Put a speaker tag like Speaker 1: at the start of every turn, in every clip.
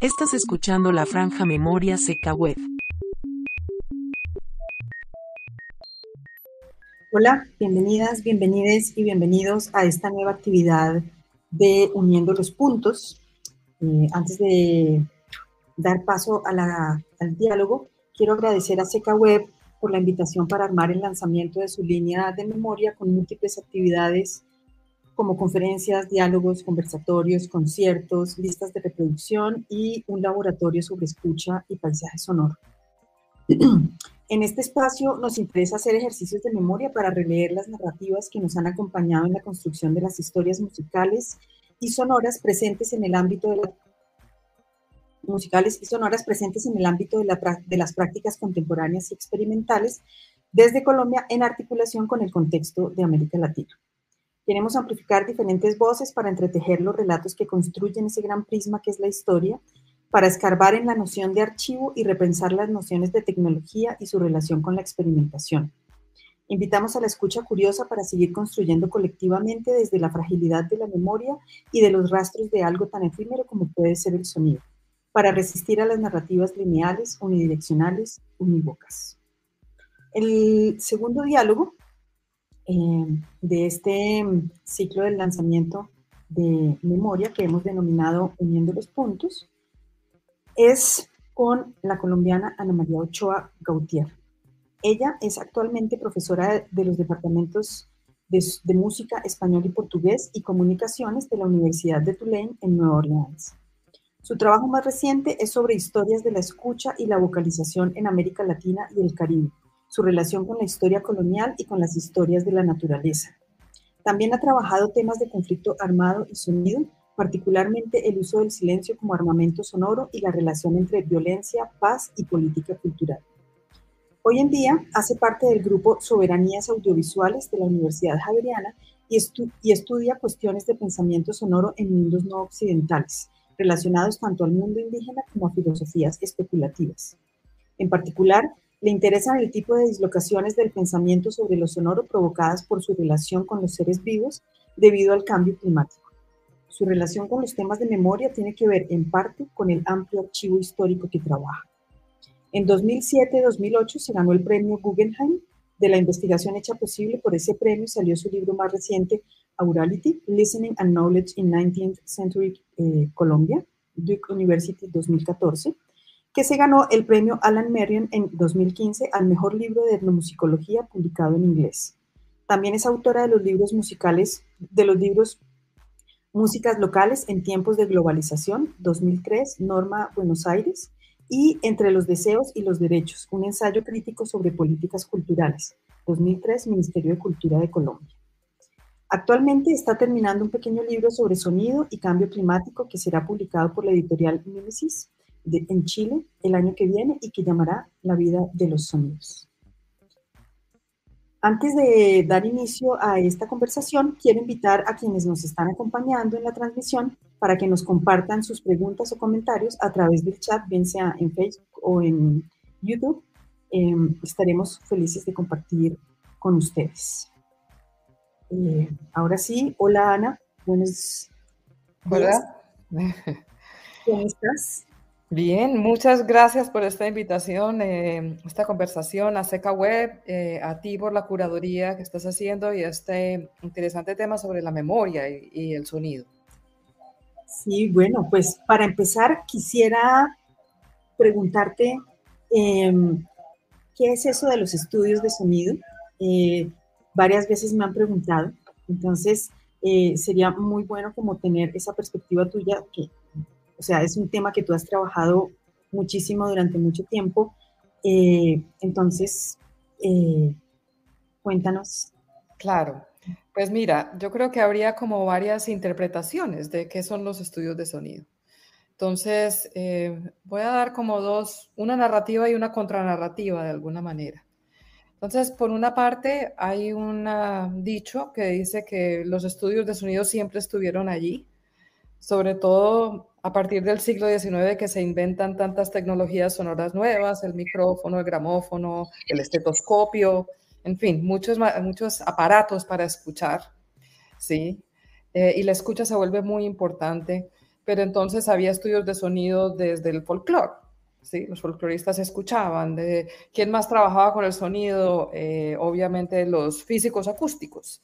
Speaker 1: Estás escuchando la franja Memoria Seca Web.
Speaker 2: Hola, bienvenidas, bienvenides y bienvenidos a esta nueva actividad de Uniendo los Puntos. Eh, antes de dar paso al diálogo, quiero agradecer a Seca Web por la invitación para armar el lanzamiento de su línea de memoria con múltiples actividades como conferencias, diálogos, conversatorios, conciertos, listas de reproducción y un laboratorio sobre escucha y paisaje sonoro. En este espacio nos interesa hacer ejercicios de memoria para releer las narrativas que nos han acompañado en la construcción de las historias musicales y sonoras presentes en el ámbito de la musicales y sonoras presentes en el ámbito de, las prácticas contemporáneas y experimentales desde Colombia en articulación con el contexto de América Latina. Queremos amplificar diferentes voces para entretejer los relatos que construyen ese gran prisma que es la historia, para escarbar en la noción de archivo y repensar las nociones de tecnología y su relación con la experimentación. Invitamos a la escucha curiosa para seguir construyendo colectivamente desde la fragilidad de la memoria y de los rastros de algo tan efímero como puede ser el sonido para resistir a las narrativas lineales, unidireccionales, unívocas. El segundo diálogo eh, de este ciclo del lanzamiento de memoria que hemos denominado Uniendo los Puntos es con la colombiana Ana María Ochoa Gautier. Ella es actualmente profesora de los departamentos de, de, Música, Español y Portugués y Comunicaciones de la Universidad de Tulane en Nueva Orleans. Su trabajo más reciente es sobre historias de la escucha y la vocalización en América Latina y el Caribe, su relación con la historia colonial y con las historias de la naturaleza. También ha trabajado temas de conflicto armado y sonido, particularmente el uso del silencio como armamento sonoro y la relación entre violencia, paz y política cultural. Hoy en día hace parte del grupo Soberanías Audiovisuales de la Universidad Javeriana y, y estudia cuestiones de pensamiento sonoro en mundos no occidentales, relacionados tanto al mundo indígena como a filosofías especulativas. En particular, le interesan el tipo de dislocaciones del pensamiento sobre lo sonoro provocadas por su relación con los seres vivos debido al cambio climático. Su relación con los temas de memoria tiene que ver en parte con el amplio archivo histórico que trabaja. En 2007-2008 se ganó el premio Guggenheim. De la investigación hecha posible por ese premio salió su libro más reciente, Aurality, Listening and Knowledge in 19th Century eh, Colombia, Duke University 2014, que se ganó el premio Alan Merriam en 2015 al mejor libro de etnomusicología publicado en inglés. También es autora de los libros musicales, de los libros Músicas locales en tiempos de globalización, 2003, Norma Buenos Aires, y Entre los deseos y los derechos, un ensayo crítico sobre políticas culturales, 2003, Ministerio de Cultura de Colombia. Actualmente está terminando un pequeño libro sobre sonido y cambio climático que será publicado por la editorial Mimesis en Chile el año que viene y que llamará La vida de los sonidos. Antes de dar inicio a esta conversación, quiero invitar a quienes nos están acompañando en la transmisión para que nos compartan sus preguntas o comentarios a través del chat, bien sea en Facebook o en YouTube. Em, estaremos felices de compartir con ustedes. Eh, ahora sí, hola Ana, buenos
Speaker 3: Hola.
Speaker 2: ¿Cómo estás?
Speaker 3: Bien, muchas gracias por esta invitación, eh, esta conversación a Seca Web, eh, a ti por la curaduría que estás haciendo y este interesante tema sobre la memoria y, el sonido.
Speaker 2: Sí, bueno, pues para empezar quisiera preguntarte, em, ¿qué es eso de los estudios de sonido? varias veces me han preguntado, entonces eh, sería muy bueno como tener esa perspectiva tuya, que, o sea, es un tema que tú has trabajado muchísimo durante mucho tiempo, eh, entonces, eh, cuéntanos.
Speaker 3: Claro, pues mira, yo creo que habría como varias interpretaciones de qué son los estudios de sonido. Entonces, voy a dar como dos, una narrativa y una contranarrativa de alguna manera. Entonces, por una parte, hay un dicho que dice que los estudios de sonido siempre estuvieron allí, sobre todo a partir del siglo XIX que se inventan tantas tecnologías sonoras nuevas, el micrófono, el gramófono, el estetoscopio, en fin, muchos, muchos aparatos para escuchar, ¿sí? Eh, y la escucha se vuelve muy importante pero entonces había estudios de sonido desde el folclore. ¿sí? Los folcloristas escuchaban. De, ¿Quién más trabajaba con el sonido? Eh, obviamente los físicos acústicos,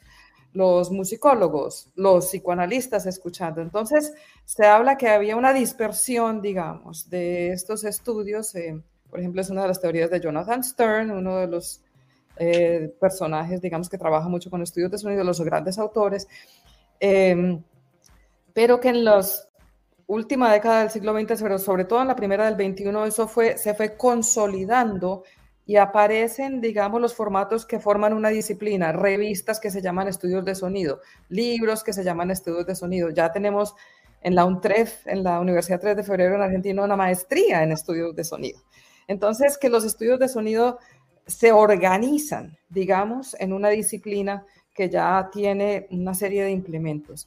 Speaker 3: los musicólogos, los psicoanalistas escuchando. Entonces se habla que había una dispersión, digamos, de estos estudios. Eh, por ejemplo, es una de las teorías de Jonathan Stern, uno de los eh, personajes, digamos, que trabaja mucho con estudios de sonido, los grandes autores, em, pero que en la última década del siglo XX, pero sobre todo en la primera del XXI, eso fue, se fue consolidando y aparecen, digamos, los formatos que forman una disciplina, revistas que se llaman estudios de sonido, libros que se llaman estudios de sonido. Ya tenemos en la UNTREF, en la Universidad 3 de Febrero en Argentina, una maestría en estudios de sonido. Entonces, que los estudios de sonido se organizan, digamos, en una disciplina que ya tiene una serie de implementos.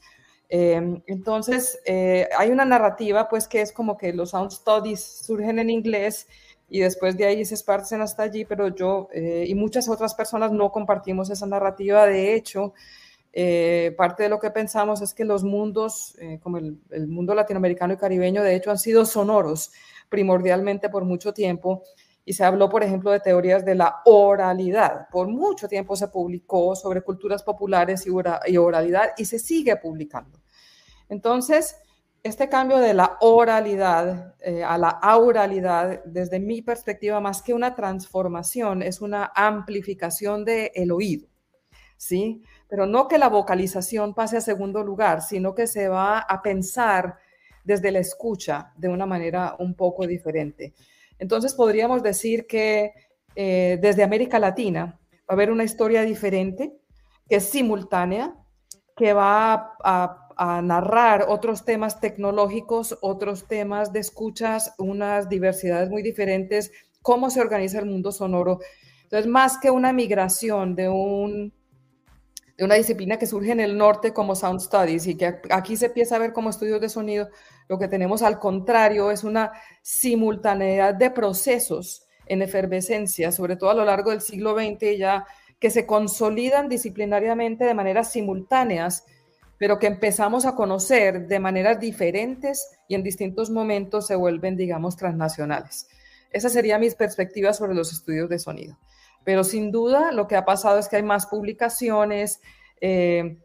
Speaker 3: Em, entonces, eh, hay una narrativa, pues, que es como que los sound studies surgen en inglés y después de ahí se esparcen hasta allí, pero yo eh, y muchas otras personas no compartimos esa narrativa. De hecho, eh, parte de lo que pensamos es que los mundos, como el, el mundo latinoamericano y caribeño, de hecho, han sido sonoros primordialmente por mucho tiempo y se habló, por ejemplo, de teorías de la oralidad. Por mucho tiempo se publicó sobre culturas populares y oralidad y se sigue publicando. Entonces, este cambio de la oralidad eh, a la auralidad, desde mi perspectiva, más que una transformación, es una amplificación del el oído, ¿sí? Pero no que la vocalización pase a segundo lugar, sino que se va a pensar desde la escucha de una manera un poco diferente. Entonces podríamos decir que eh, desde América Latina va a haber una historia diferente, que es simultánea, que va a, narrar otros temas tecnológicos, otros temas de escuchas, unas diversidades muy diferentes, cómo se organiza el mundo sonoro. Entonces, más que una migración de, un, de una disciplina que surge en el norte como Sound Studies y que aquí se empieza a ver como estudios de sonido, lo que tenemos al contrario es una simultaneidad de procesos en efervescencia, sobre todo a lo largo del siglo XX ya que se consolidan disciplinariamente de maneras simultáneas, pero que empezamos a conocer de maneras diferentes y en distintos momentos se vuelven, digamos, transnacionales. Esa sería mi perspectiva sobre los estudios de sonido. Pero sin duda lo que ha pasado es que hay más publicaciones, eh,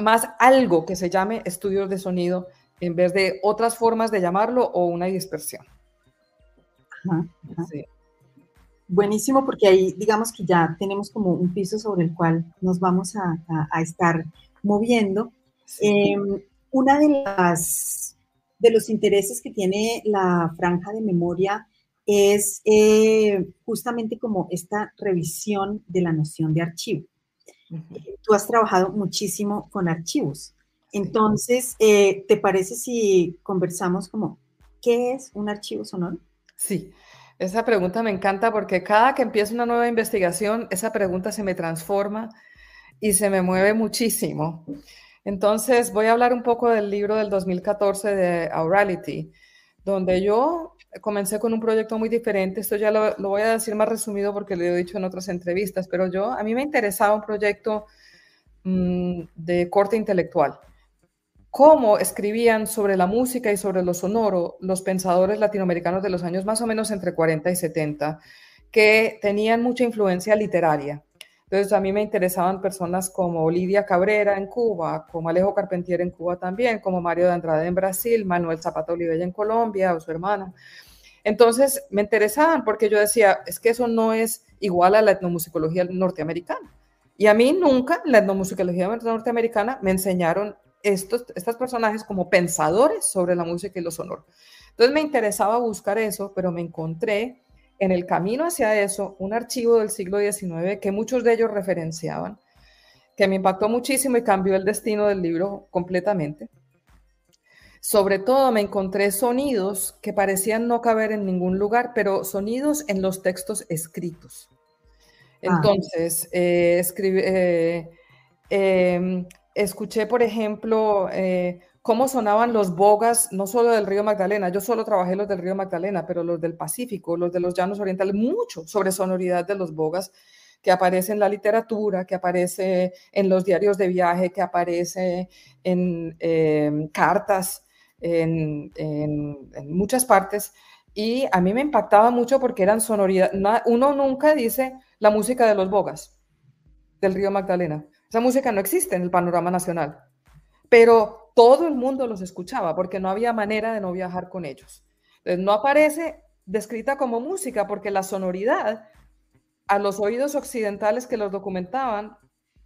Speaker 3: más algo que se llame estudios de sonido en vez de otras formas de llamarlo o una dispersión.
Speaker 2: Buenísimo, porque ahí digamos que ya tenemos como un piso sobre el cual nos vamos a, estar moviendo. Em, una de las de los intereses que tiene la franja de memoria es eh, justamente como esta revisión de la noción de archivo. Tú has trabajado muchísimo con archivos. Entonces, eh, ¿te parece si conversamos como, ¿qué es un archivo sonoro?
Speaker 3: Sí, esa pregunta me encanta porque cada que empiezo una nueva investigación, esa pregunta se me transforma y se me mueve muchísimo. Entonces, voy a hablar un poco del libro del 2014 de Aurality, donde yo comencé con un proyecto muy diferente. Esto ya lo, voy a decir más resumido porque lo he dicho en otras entrevistas, pero yo, a mí me interesaba un proyecto mmm, de corte intelectual cómo escribían sobre la música y sobre lo sonoro los pensadores latinoamericanos de los años más o menos entre 40 y 70, que tenían mucha influencia literaria. Entonces a mí me interesaban personas como Olivia Cabrera en Cuba, como Alejo Carpentier en Cuba también, como Mario de Andrade en Brasil, Manuel Zapata Olivella en Colombia o su hermana. Entonces me interesaban porque yo decía, es que eso no es igual a la etnomusicología norteamericana. Y a mí nunca en la etnomusicología norteamericana me enseñaron estos, estos personajes como pensadores sobre la música y lo sonoro. Entonces me interesaba buscar eso, pero me encontré en el camino hacia eso un archivo del siglo XIX que muchos de ellos referenciaban, que me impactó muchísimo y cambió el destino del libro completamente. Sobre todo me encontré sonidos que parecían no caber en ningún lugar, pero sonidos en los textos escritos. Ah. Entonces, eh, eh, em, escuché, por ejemplo, eh, cómo sonaban los bogas, no solo del río Magdalena, yo solo trabajé los del río Magdalena, pero los del Pacífico, los de los llanos orientales, mucho sobre sonoridad de los bogas que aparece en la literatura, que aparece en los diarios de viaje, que aparece en em, cartas en, muchas partes y a mí me impactaba mucho porque eran sonoridad. Uno nunca dice la música de los Bogas del río Magdalena. Esa música no existe en el panorama nacional, pero todo el mundo los escuchaba porque no había manera de no viajar con ellos. No aparece descrita como música porque la sonoridad a los oídos occidentales que los documentaban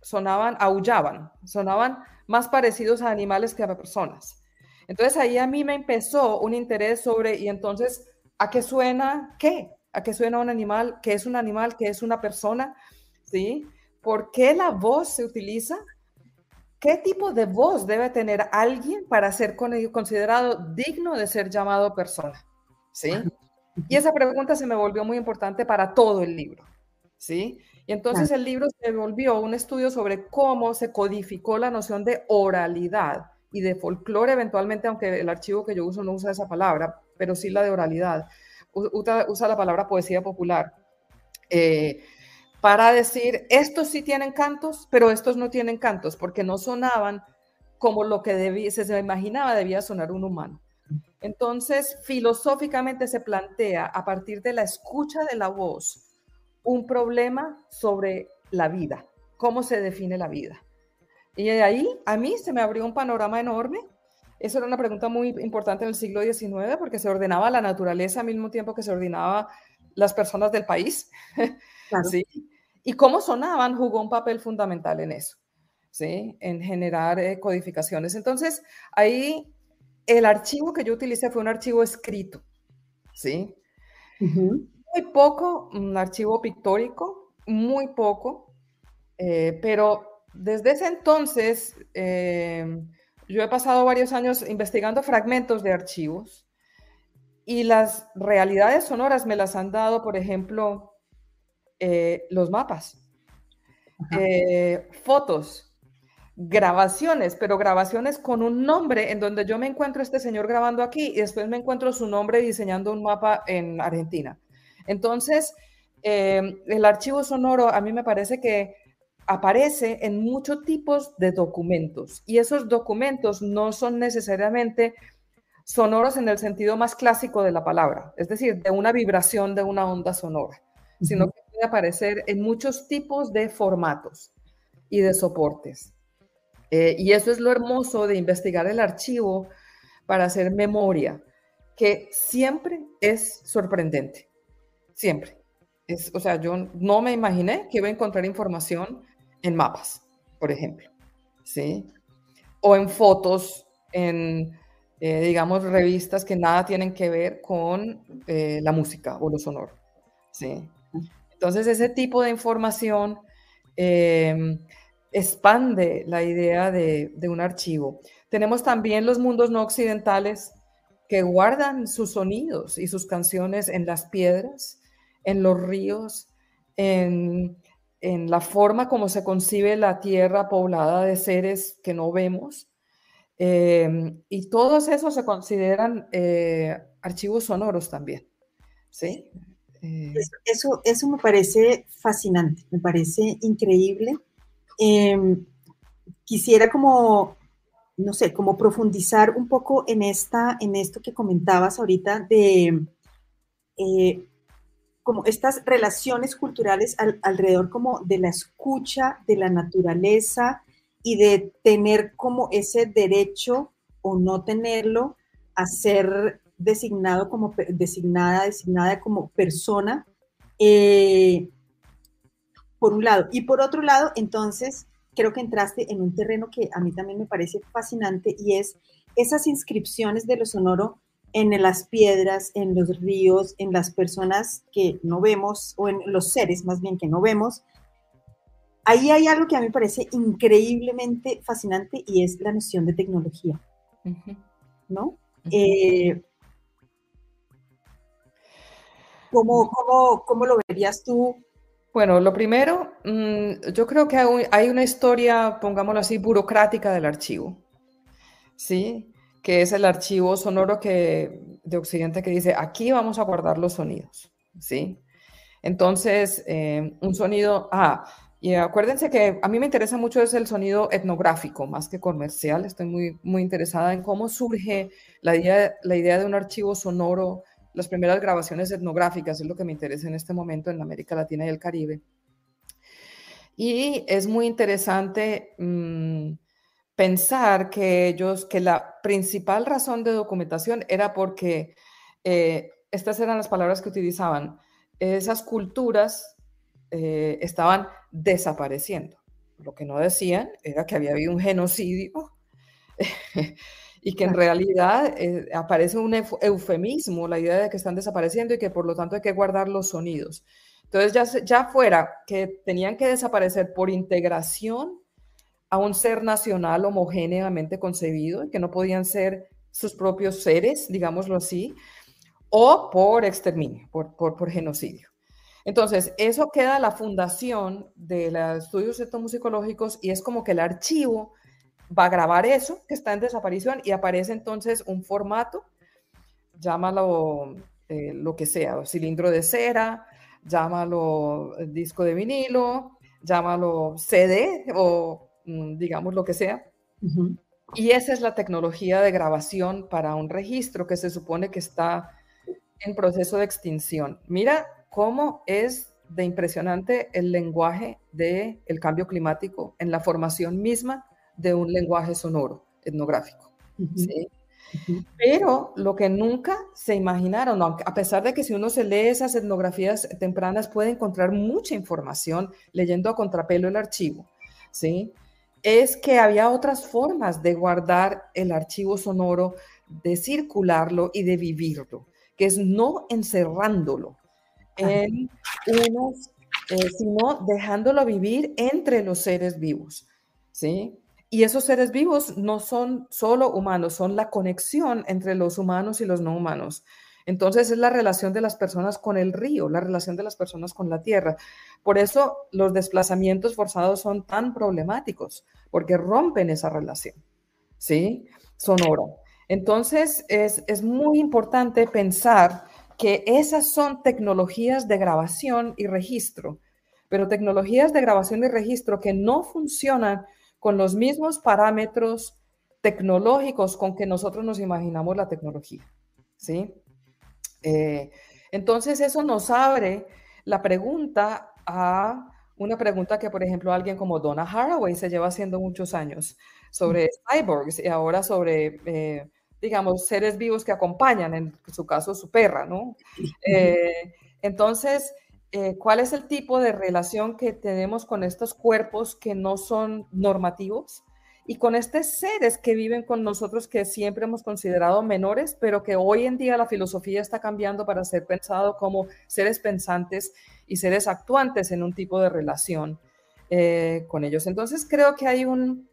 Speaker 3: sonaban, aullaban, sonaban más parecidos a animales que a personas. Entonces ahí a mí me empezó un interés sobre, y entonces, ¿a qué suena qué? ¿A qué suena un animal? ¿Qué es un animal? ¿Qué es una persona? ¿Sí? ¿Por qué la voz se utiliza? ¿Qué tipo de voz debe tener alguien para ser considerado digno de ser llamado persona? ¿Sí? Y esa pregunta se me volvió muy importante para todo el libro. ¿Sí? Y entonces el libro se volvió un estudio sobre cómo se codificó la noción de oralidad y de folclore eventualmente, aunque el archivo que yo uso no usa esa palabra, pero sí la de oralidad. Usa, la palabra poesía popular. Eh, para decir, estos sí tienen cantos, pero estos no tienen cantos, porque no sonaban como lo que se imaginaba debía sonar un humano. Entonces, filosóficamente se plantea a partir de la escucha de la voz un problema sobre la vida, cómo se define la vida. Y de ahí a mí se me abrió un panorama enorme. Eso era una pregunta muy importante en el siglo XIX porque se ordenaba la naturaleza al mismo tiempo que se ordenaba las personas del país. ¿sí? Y cómo sonaban jugó un papel fundamental en eso, ¿sí? en generar eh, codificaciones. Entonces, ahí el archivo que yo utilicé fue un archivo escrito. ¿sí? muy poco, un archivo pictórico, muy poco, eh, pero desde ese entonces eh, yo he pasado varios años investigando fragmentos de archivos y las realidades sonoras me las han dado, por ejemplo, eh, los mapas, fotos, grabaciones, pero grabaciones con un nombre en donde yo me encuentro este señor grabando aquí y después me encuentro su nombre diseñando un mapa en Argentina. Entonces, em, el archivo sonoro a mí me parece que aparece en muchos tipos de documentos y esos documentos no son necesariamente sonoros en el sentido más clásico de la palabra, es decir, de una vibración de una onda sonora, sino que aparecer en muchos tipos de formatos y de soportes. Eh, y eso es lo hermoso de investigar el archivo para hacer memoria, que siempre es sorprendente siempre. Es, o sea, yo no me imaginé que iba a encontrar información en mapas, por ejemplo, ¿sí? O en fotos, en, eh, digamos, revistas que nada tienen que ver con eh, la música o lo sonoro, ¿sí? Entonces, ese tipo de información em, expande la idea de, un archivo. Tenemos también los mundos no occidentales que guardan sus sonidos y sus canciones en las piedras, en los ríos, en, la forma como se concibe la tierra poblada de seres que no vemos. Em, y todos esos se consideran eh, archivos sonoros también. ¿sí?
Speaker 2: Eh, eso, eso, me parece fascinante, me parece increíble. Em, quisiera como, no sé, como profundizar un poco en, esta, en esto que comentabas ahorita de eh, como estas relaciones culturales alrededor como de la escucha de la naturaleza y de tener como ese derecho o no tenerlo a ser designado como designada, designada como persona, eh, por un lado. Y por otro lado, entonces, creo que entraste en un terreno que a mí también me parece fascinante y es esas inscripciones de lo sonoro en las piedras, en los ríos, en las personas que no vemos, o en los seres más bien que no vemos. Ahí hay algo que a mí me parece increíblemente fascinante y es la noción de tecnología. ¿No? Eh, ¿cómo, lo verías tú?
Speaker 3: Bueno, lo primero, mm, yo creo que hay una historia, pongámoslo así, burocrática del archivo. ¿Sí? que es el archivo sonoro que, de Occidente que dice, aquí vamos a guardar los sonidos, ¿sí? Entonces, eh, un sonido, ah, Y acuérdense que a mí me interesa mucho es el sonido etnográfico, más que comercial. Estoy muy, muy interesada en cómo surge la idea, la idea de un archivo sonoro, las primeras grabaciones etnográficas, es lo que me interesa en este momento en América Latina y el Caribe. Y es muy interesante mm, pensar que ellos, que la principal razón de documentación era porque eh, estas eran las palabras que utilizaban, esas culturas eh, estaban desapareciendo. Lo que no decían era que había habido un genocidio y que en realidad eh, aparece un eufemismo, la idea de que están desapareciendo y que por lo tanto hay que guardar los sonidos. Entonces ya, ya fuera que tenían que desaparecer por integración a un ser nacional homogéneamente concebido, que no podían ser sus propios seres, digámoslo así, o por exterminio, por, por, por genocidio. Entonces, eso queda la fundación de los estudios etnomusicológicos y es como que el archivo va a grabar eso que está en desaparición y aparece entonces un formato, llámalo eh, lo que sea, cilindro de cera, llámalo eh, disco de vinilo, llámalo CD o mm, digamos lo que sea. Y esa es la tecnología de grabación para un registro que se supone que está en proceso de extinción. Mira cómo es de impresionante el lenguaje del el cambio climático en la formación misma de un lenguaje sonoro, etnográfico. Pero lo que nunca se imaginaron, a pesar de que si uno se lee esas etnografías tempranas puede encontrar mucha información leyendo a contrapelo el archivo, ¿sí? es que había otras formas de guardar el archivo sonoro, de circularlo y de vivirlo, que es no encerrándolo, en unos, eh, sino dejándolo vivir entre los seres vivos, ¿sí? Y esos seres vivos no son solo humanos, son la conexión entre los humanos y los no humanos. Entonces es la relación de las personas con el río, la relación de las personas con la tierra. Por eso los desplazamientos forzados son tan problemáticos, porque rompen esa relación, ¿sí? Sonora. Entonces es, es muy importante pensar que esas son tecnologías de grabación y registro, pero tecnologías de grabación y registro que no funcionan con los mismos parámetros tecnológicos con que nosotros nos imaginamos la tecnología. ¿sí? Eh, entonces eso nos abre la pregunta a una pregunta que, por ejemplo, alguien como Donna Haraway se lleva haciendo muchos años sobre cyborgs y ahora sobre eh, digamos, seres vivos que acompañan, en su caso su perra, ¿no? Eh, entonces, eh, ¿cuál es el tipo de relación que tenemos con estos cuerpos que no son normativos? Y con estos seres que viven con nosotros que siempre hemos considerado menores, pero que hoy en día la filosofía está cambiando para ser pensado como seres pensantes y seres actuantes en un tipo de relación eh, con ellos. Entonces creo que hay un,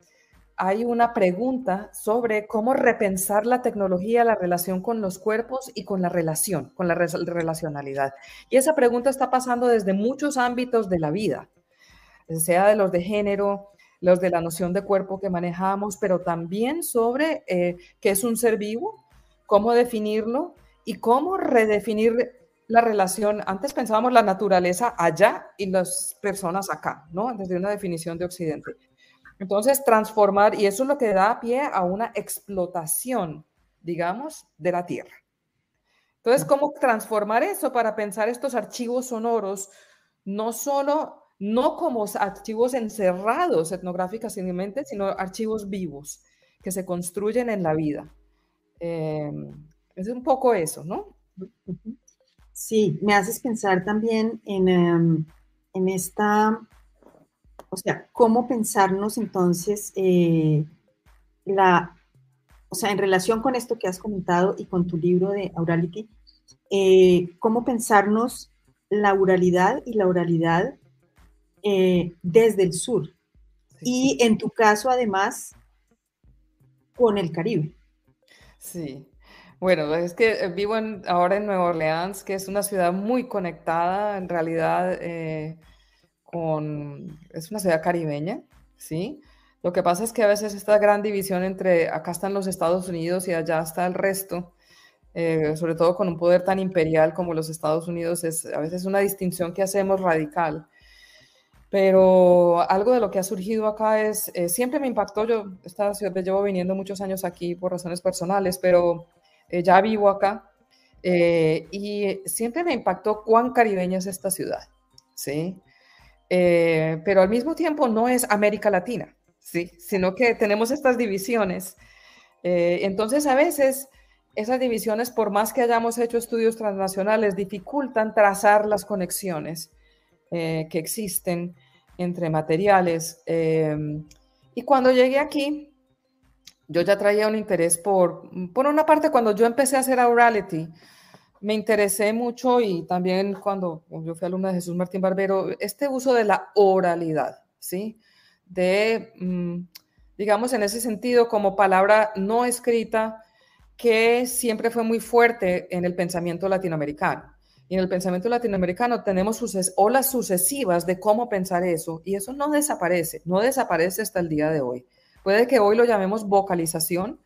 Speaker 3: hay una pregunta sobre cómo repensar la tecnología, la relación con los cuerpos y con la relación, con la relacionalidad. Y esa pregunta está pasando desde muchos ámbitos de la vida, sea de los de género, los de la noción de cuerpo que manejamos, pero también sobre eh, qué es un ser vivo, cómo definirlo y cómo redefinir la relación. Antes pensábamos la naturaleza allá y las personas acá, ¿no? Desde una definición de Occidente. Entonces, transformar, y eso es lo que da pie a una explotación, digamos, de la tierra. Entonces, ¿cómo transformar eso para pensar estos archivos sonoros, no solo, no como archivos encerrados etnográficamente, sino archivos vivos que se construyen en la vida? Em, es un poco eso, ¿no?
Speaker 2: Sí, me haces pensar también en, em, en esta o sea, cómo pensarnos entonces eh, la, o sea, en relación con esto que has comentado y con tu libro de Aurality, eh, cómo pensarnos la oralidad y la oralidad eh, desde el sur. Y en tu caso, además, con el Caribe.
Speaker 3: Sí. Bueno, es que vivo ahora en Nueva Orleans, que es una ciudad muy conectada, en realidad es una ciudad caribeña, ¿sí? Lo que pasa es que a veces esta gran división entre acá están los Estados Unidos y allá está el resto, eh, sobre todo con un poder tan imperial como los Estados Unidos, es a veces una distinción que hacemos radical. Pero algo de lo que ha surgido acá es, eh, siempre me impactó, yo esta ciudad llevo viniendo muchos años aquí por razones personales, pero eh, ya vivo acá y siempre me impactó cuán caribeña es esta ciudad, ¿sí? Pero al mismo tiempo no es América Latina, ¿sí? Sino que tenemos estas divisiones. entonces a veces esas divisiones, por más que hayamos hecho estudios transnacionales, dificultan trazar las conexiones eh, que existen entre materiales. Em, y cuando llegué aquí, yo ya traía un interés por, por una parte, cuando yo empecé a hacer orality, me interesé mucho y también cuando yo fui alumna de Jesús Martín Barbero, este uso de la oralidad, ¿sí? De, mm, digamos, en ese sentido, como palabra no escrita, que siempre fue muy fuerte en el pensamiento latinoamericano. Y en el pensamiento latinoamericano tenemos suces olas sucesivas de cómo pensar eso, y eso no desaparece, no desaparece hasta el día de hoy. Puede que hoy lo llamemos vocalización,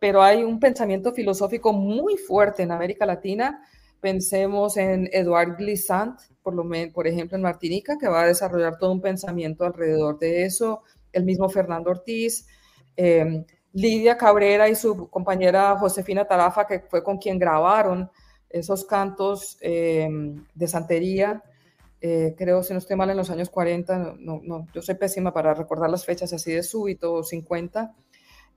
Speaker 3: pero hay un pensamiento filosófico muy fuerte en América Latina. Pensemos en Eduard Glissant, por, lo por ejemplo, en Martinica, que va a desarrollar todo un pensamiento alrededor de eso. El mismo Fernando Ortiz. Eh, Lidia Cabrera y su compañera Josefina Tarafa, que fue con quien grabaron esos cantos eh, de santería, eh, creo, si no estoy mal, en los años 40, no, no, yo soy pésima para recordar las fechas así de súbito, 50,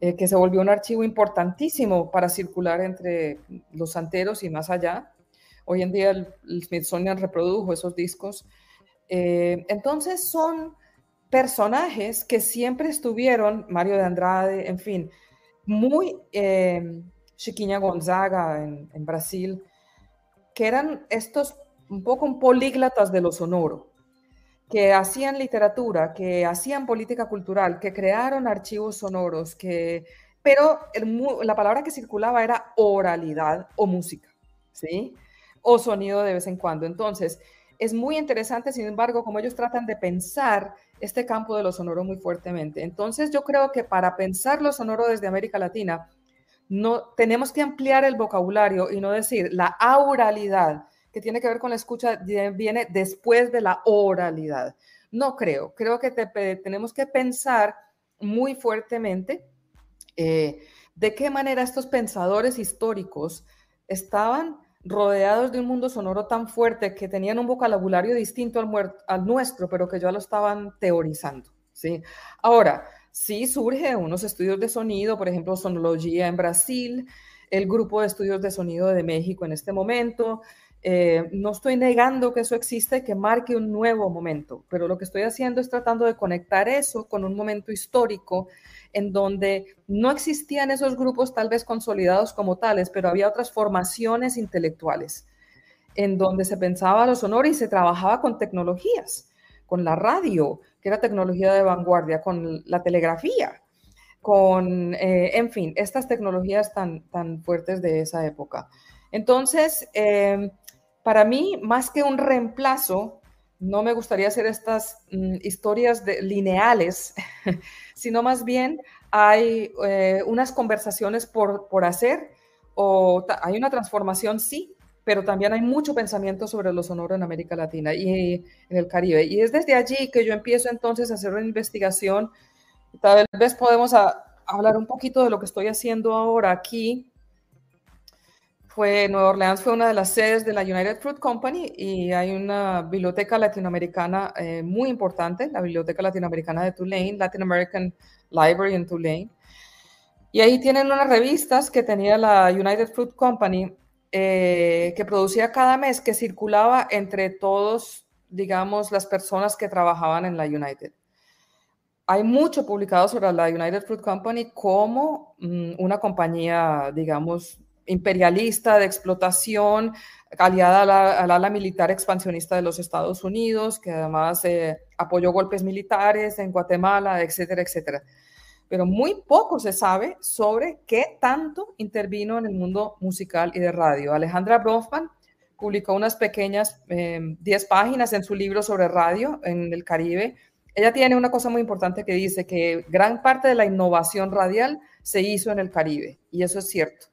Speaker 3: eh, que se volvió un archivo importantísimo para circular entre los santeros y más allá. Hoy en día el, Smithsonian reprodujo esos discos. entonces son personajes que siempre estuvieron, Mario de Andrade, en fin, muy eh, Chiquinha Gonzaga en, Brasil, que eran estos un poco políglatas de lo sonoro, que hacían literatura, que hacían política cultural, que crearon archivos sonoros, que, pero la palabra que circulaba era oralidad o música, ¿sí? O sonido de vez en cuando. Entonces, es muy interesante, sin embargo, como ellos tratan de pensar este campo de lo sonoro muy fuertemente. Entonces, yo creo que para pensar lo sonoro desde América Latina, no tenemos que ampliar el vocabulario y no decir la auralidad, que tiene que ver con la escucha, viene después de la oralidad. No creo, creo que tenemos que pensar muy fuertemente eh, de qué manera estos pensadores históricos estaban rodeados de un mundo sonoro tan fuerte que tenían un vocabulario distinto al, al nuestro, pero que ya lo estaban teorizando. ¿sí? Ahora, sí surge unos estudios de sonido, por ejemplo, Sonología en Brasil, el grupo de estudios de sonido de México en este momento. Eh, no estoy negando que eso existe, que marque un nuevo momento, pero lo que estoy haciendo es tratando de conectar eso con un momento histórico en donde no existían esos grupos tal vez consolidados como tales, pero había otras formaciones intelectuales, en donde se pensaba lo sonoro y se trabajaba con tecnologías, con la radio, que era tecnología de vanguardia, con la telegrafía, con, eh, en fin, estas tecnologías tan, tan fuertes de esa época. Entonces, eh, para mí, más que un reemplazo, no me gustaría hacer estas mm, historias lineales, sino más bien hay eh, unas conversaciones por, por hacer o hay una transformación, sí, pero también hay mucho pensamiento sobre lo sonoro en América Latina y en el Caribe. Y es desde allí que yo empiezo entonces a hacer una investigación. Tal vez podemos hablar un poquito de lo que estoy haciendo ahora aquí fue, Nueva Orleans fue una de las sedes de la United Fruit Company y hay una biblioteca latinoamericana eh, muy importante, la Biblioteca Latinoamericana de Tulane, Latin American Library en Tulane. Y ahí tienen unas revistas que tenía la United Fruit Company eh, que producía cada mes, que circulaba entre todos, digamos, las personas que trabajaban en la United. Hay mucho publicado sobre la United Fruit Company como mm, una compañía, digamos, imperialista de explotación, aliada al ala militar expansionista de los Estados Unidos, que además eh, apoyó golpes militares en Guatemala, etcétera, etcétera. Pero muy poco se sabe sobre qué tanto intervino en el mundo musical y de radio. Alejandra Bronfman publicó unas pequeñas 10 em, páginas en su libro sobre radio en el Caribe. Ella tiene una cosa muy importante que dice que gran parte de la innovación radial se hizo en el Caribe, y eso es cierto.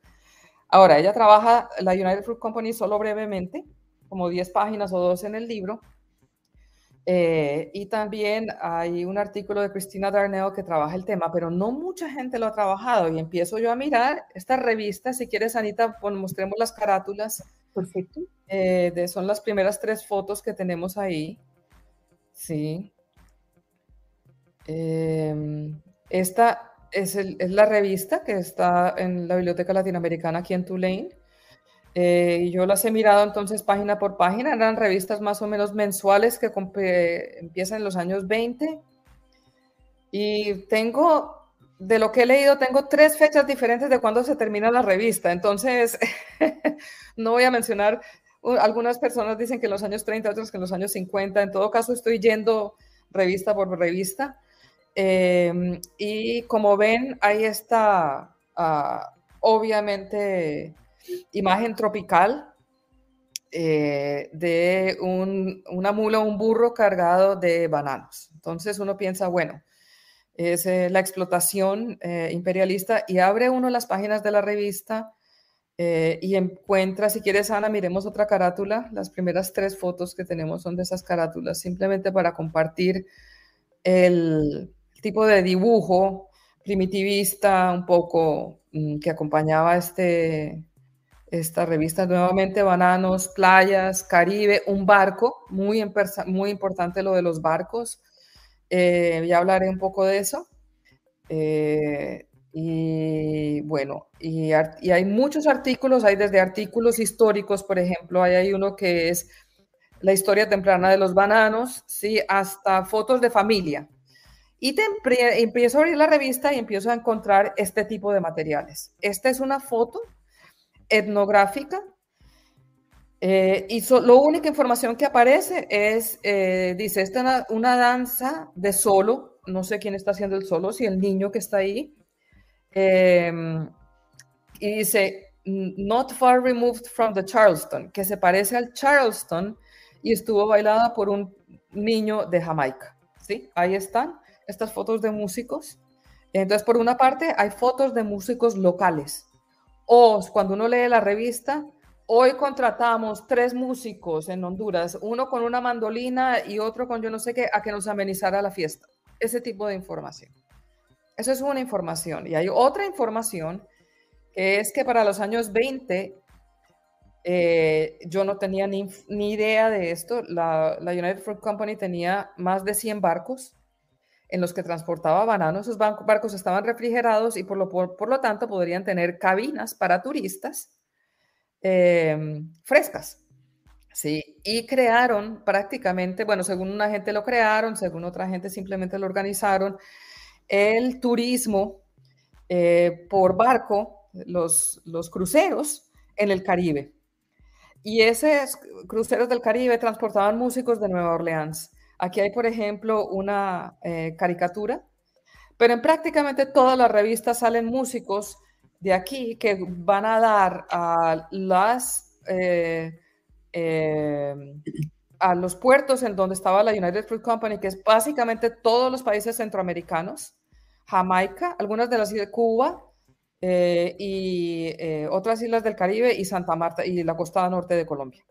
Speaker 3: Ahora, ella trabaja la United Fruit Company solo brevemente, como 10 páginas o 12 en el libro, Eh, y también hay un artículo de Cristina Darnell que trabaja el tema, pero no mucha gente lo ha trabajado. Y empiezo yo a mirar esta revista. Si quieres, Anita, pues mostremos las carátulas.
Speaker 2: Perfecto.
Speaker 3: Eh, de, son las primeras tres fotos que tenemos ahí. Sí. Em, esta es, la revista que está en la Biblioteca Latinoamericana aquí en Tulane. Eh, yo las he mirado entonces página por página, eran revistas más o menos mensuales que empiezan en los años 20. Y tengo, de lo que he leído, tengo tres fechas diferentes de cuándo se termina la revista. Entonces, no voy a mencionar, algunas personas dicen que en los años 30, otras que en los años 50. En todo caso, estoy yendo revista por revista. Em, y como ven, ahí está, ah, obviamente, imagen tropical eh, de una mula o un burro cargado de bananos. Entonces uno piensa, bueno, es eh, la explotación eh, imperialista y abre uno las páginas de la revista y encuentra, si quieres Ana, miremos otra carátula. Las primeras tres fotos que tenemos son de esas carátulas, simplemente para compartir el tipo de dibujo primitivista un poco mm, que acompañaba este, esta revista nuevamente Bananos, Playas, Caribe, un barco, muy, muy importante lo de los barcos. Eh, ya hablaré un poco de eso. Eh, y bueno, y, hay muchos artículos, hay desde artículos históricos, por ejemplo, hay, hay uno que es la historia temprana de los bananos, ¿sí? hasta fotos de familia. Y te empiezo a abrir la revista y empiezo a encontrar este tipo de materiales. Esta es una foto etnográfica. Eh, y la única información que aparece es, eh, dice, esta es una, danza de solo, no sé quién está haciendo el solo, si el niño que está ahí. Em, y dice, not far removed from the Charleston, que se parece al Charleston y estuvo bailada por un niño de Jamaica. ¿sí? Ahí están estas fotos de músicos. Entonces, por una parte, hay fotos de músicos locales o cuando uno lee la revista, hoy contratamos tres músicos en Honduras, uno con una mandolina y otro con yo no sé qué, a que nos amenizara la fiesta. Ese tipo de información. Eso es una información. Y hay otra información que es que para los años 20, eh, yo no tenía ni, idea de esto. La, la United Fruit Company tenía más de 100 barcos en los que transportaba bananos. Esos barcos estaban refrigerados y por lo, tanto podrían tener cabinas para turistas em, frescas. Sí, y crearon prácticamente, bueno, según una gente lo crearon, según otra gente simplemente lo organizaron, el turismo eh, por barco, los cruceros en el Caribe. Y esos cruceros del Caribe transportaban músicos de Nueva Orleans Aquí hay, por ejemplo, una eh, caricatura, pero en prácticamente todas las revistas salen músicos de aquí que van a dar a las... Eh, em, a los puertos en donde estaba la United Fruit Company, que es básicamente todos los países centroamericanos, Jamaica, algunas de las islas de Cuba eh, y otras islas del Caribe y Santa Marta y la costa norte de Colombia.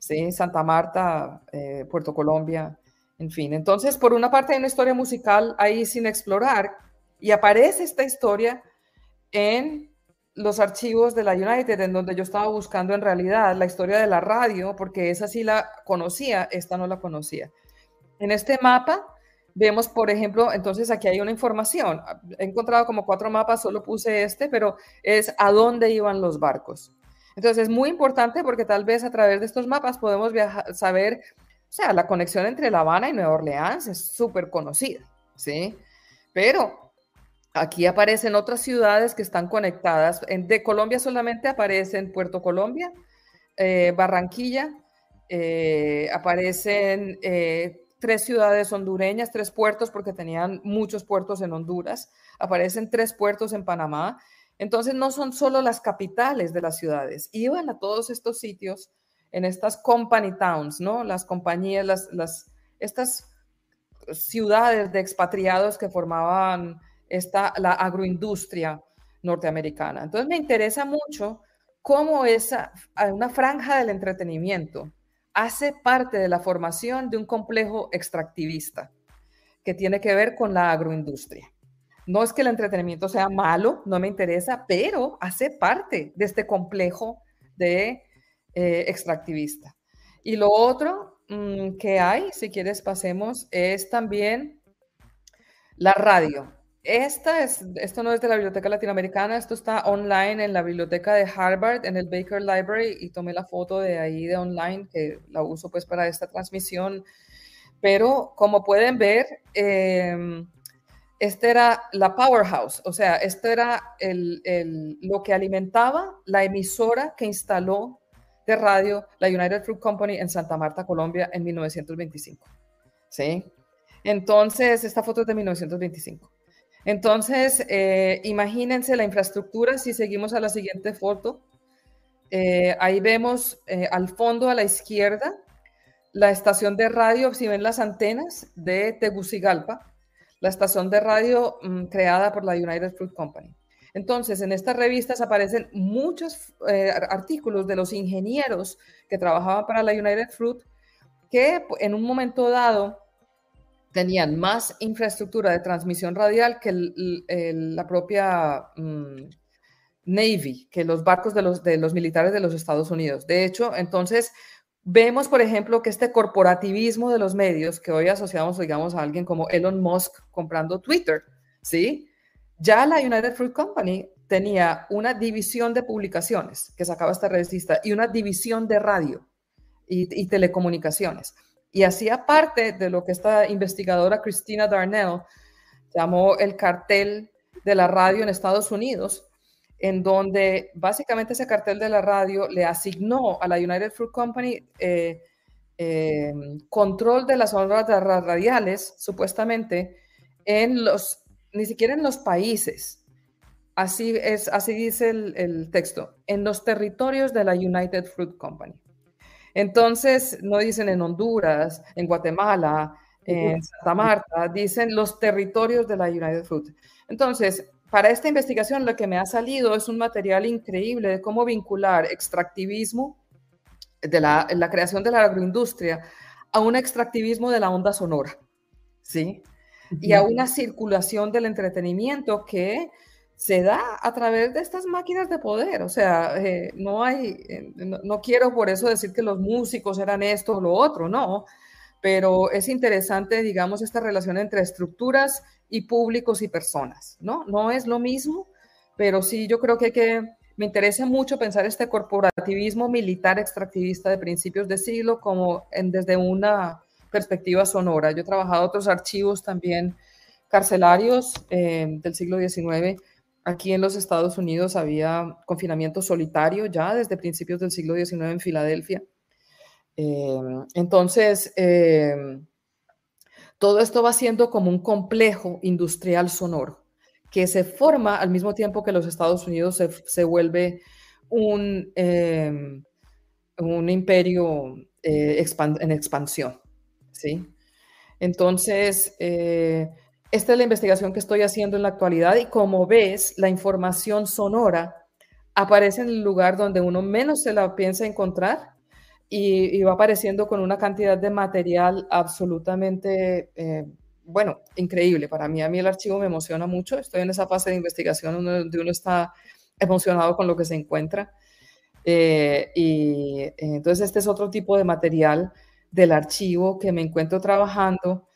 Speaker 3: Sí, Santa Marta, Puerto Colombia, en fin, entonces por una parte hay una historia musical ahí sin explorar y aparece esta historia en los archivos de la United, en donde yo estaba buscando en realidad la historia de la radio, porque esa sí la conocía, esta no la conocía. En este mapa vemos, por ejemplo, entonces aquí hay una información. He encontrado como cuatro mapas, solo puse este, pero es a dónde iban los barcos. Entonces es muy importante porque tal vez a través de estos mapas podemos saber o sea, la conexión entre La Habana y Nueva Orleans es súper conocida, ¿sí? Pero aquí aparecen otras ciudades que están conectadas. De Colombia solamente aparecen Puerto Colombia, eh, Barranquilla, eh, aparecen eh, tres ciudades hondureñas, tres puertos, porque tenían muchos puertos en Honduras, aparecen tres puertos en Panamá. Entonces no son solo las capitales de las ciudades, iban a todos estos sitios en estas company towns, ¿no? Las compañías, las, las, estas ciudades de expatriados que formaban esta, la agroindustria norteamericana. Entonces me interesa mucho cómo esa, una franja del entretenimiento hace parte de la formación de un complejo extractivista que tiene que ver con la agroindustria. No es que el entretenimiento sea malo, no me interesa, pero hace parte de este complejo de eh, extractivista. Y lo otro mm, que hay, si quieres pasemos, es también la radio. Esta es, esto no es de la Biblioteca Latinoamericana, esto está online en la Biblioteca de Harvard, en el Baker Library, y tomé la foto de ahí de online, que la uso pues para esta transmisión. Pero como pueden ver, eh, este era la powerhouse, o sea, esto era el, lo que alimentaba la emisora que instaló de radio la United Fruit Company en Santa Marta, Colombia, en 1925. ¿Sí? Entonces, esta foto es de 1925. Entonces, eh, imagínense la infraestructura, si seguimos a la siguiente foto, eh, ahí vemos eh, al fondo a la izquierda la estación de radio, si ven las antenas de Tegucigalpa, la estación de radio mm, creada por la United Fruit Company. Entonces, en estas revistas aparecen muchos eh, artículos de los ingenieros que trabajaban para la United Fruit que en un momento dado tenían más infraestructura de transmisión radial que la propia mm, Navy, que los barcos de los, de los militares de los Estados Unidos. De hecho, entonces, Vemos, por ejemplo, que este corporativismo de los medios, que hoy asociamos, digamos, a alguien como Elon Musk comprando Twitter, ¿sí? Ya la United Fruit Company tenía una división de publicaciones que sacaba esta revista y una división de radio y, telecomunicaciones. Y hacía parte de lo que esta investigadora Christina Darnell llamó el cartel de la radio en Estados Unidos, en donde básicamente ese cartel de la radio le asignó a la United Fruit Company eh, eh, control de las ondas radiales, supuestamente, en los, ni siquiera en los países, así, es, así dice el, texto, en los territorios de la United Fruit Company. Entonces, no dicen en Honduras, en Guatemala, en Santa Marta, dicen los territorios de la United Fruit. Entonces, para esta investigación lo que me ha salido es un material increíble de cómo vincular extractivismo de la, la creación de la agroindustria a un extractivismo de la onda sonora, ¿sí? Y a una circulación del entretenimiento que se da a través de estas máquinas de poder. O sea, eh, no hay, eh, no, quiero por eso decir que los músicos eran esto o lo otro, no, pero es interesante, digamos, esta relación entre estructuras y públicos y personas, ¿no? No es lo mismo, pero sí yo creo que, que me interesa mucho pensar este corporativismo militar extractivista de principios de siglo como en, desde una perspectiva sonora. Yo he trabajado otros archivos también carcelarios eh, del siglo XIX. Aquí en los Estados Unidos había confinamiento solitario ya desde principios del siglo XIX en Filadelfia. Eh, entonces, eh, todo esto va siendo como un complejo industrial sonoro que se forma al mismo tiempo que los Estados Unidos se, vuelve un, un imperio en expansión. ¿Sí? Entonces, eh, esta es la investigación que estoy haciendo en la actualidad y como ves, la información sonora aparece en el lugar donde uno menos se la piensa encontrar y, va apareciendo con una cantidad de material absolutamente, eh, bueno, increíble. Para mí, a mí el archivo me emociona mucho. Estoy en esa fase de investigación donde uno está emocionado con lo que se encuentra. Eh, y entonces este es otro tipo de material del archivo que me encuentro trabajando.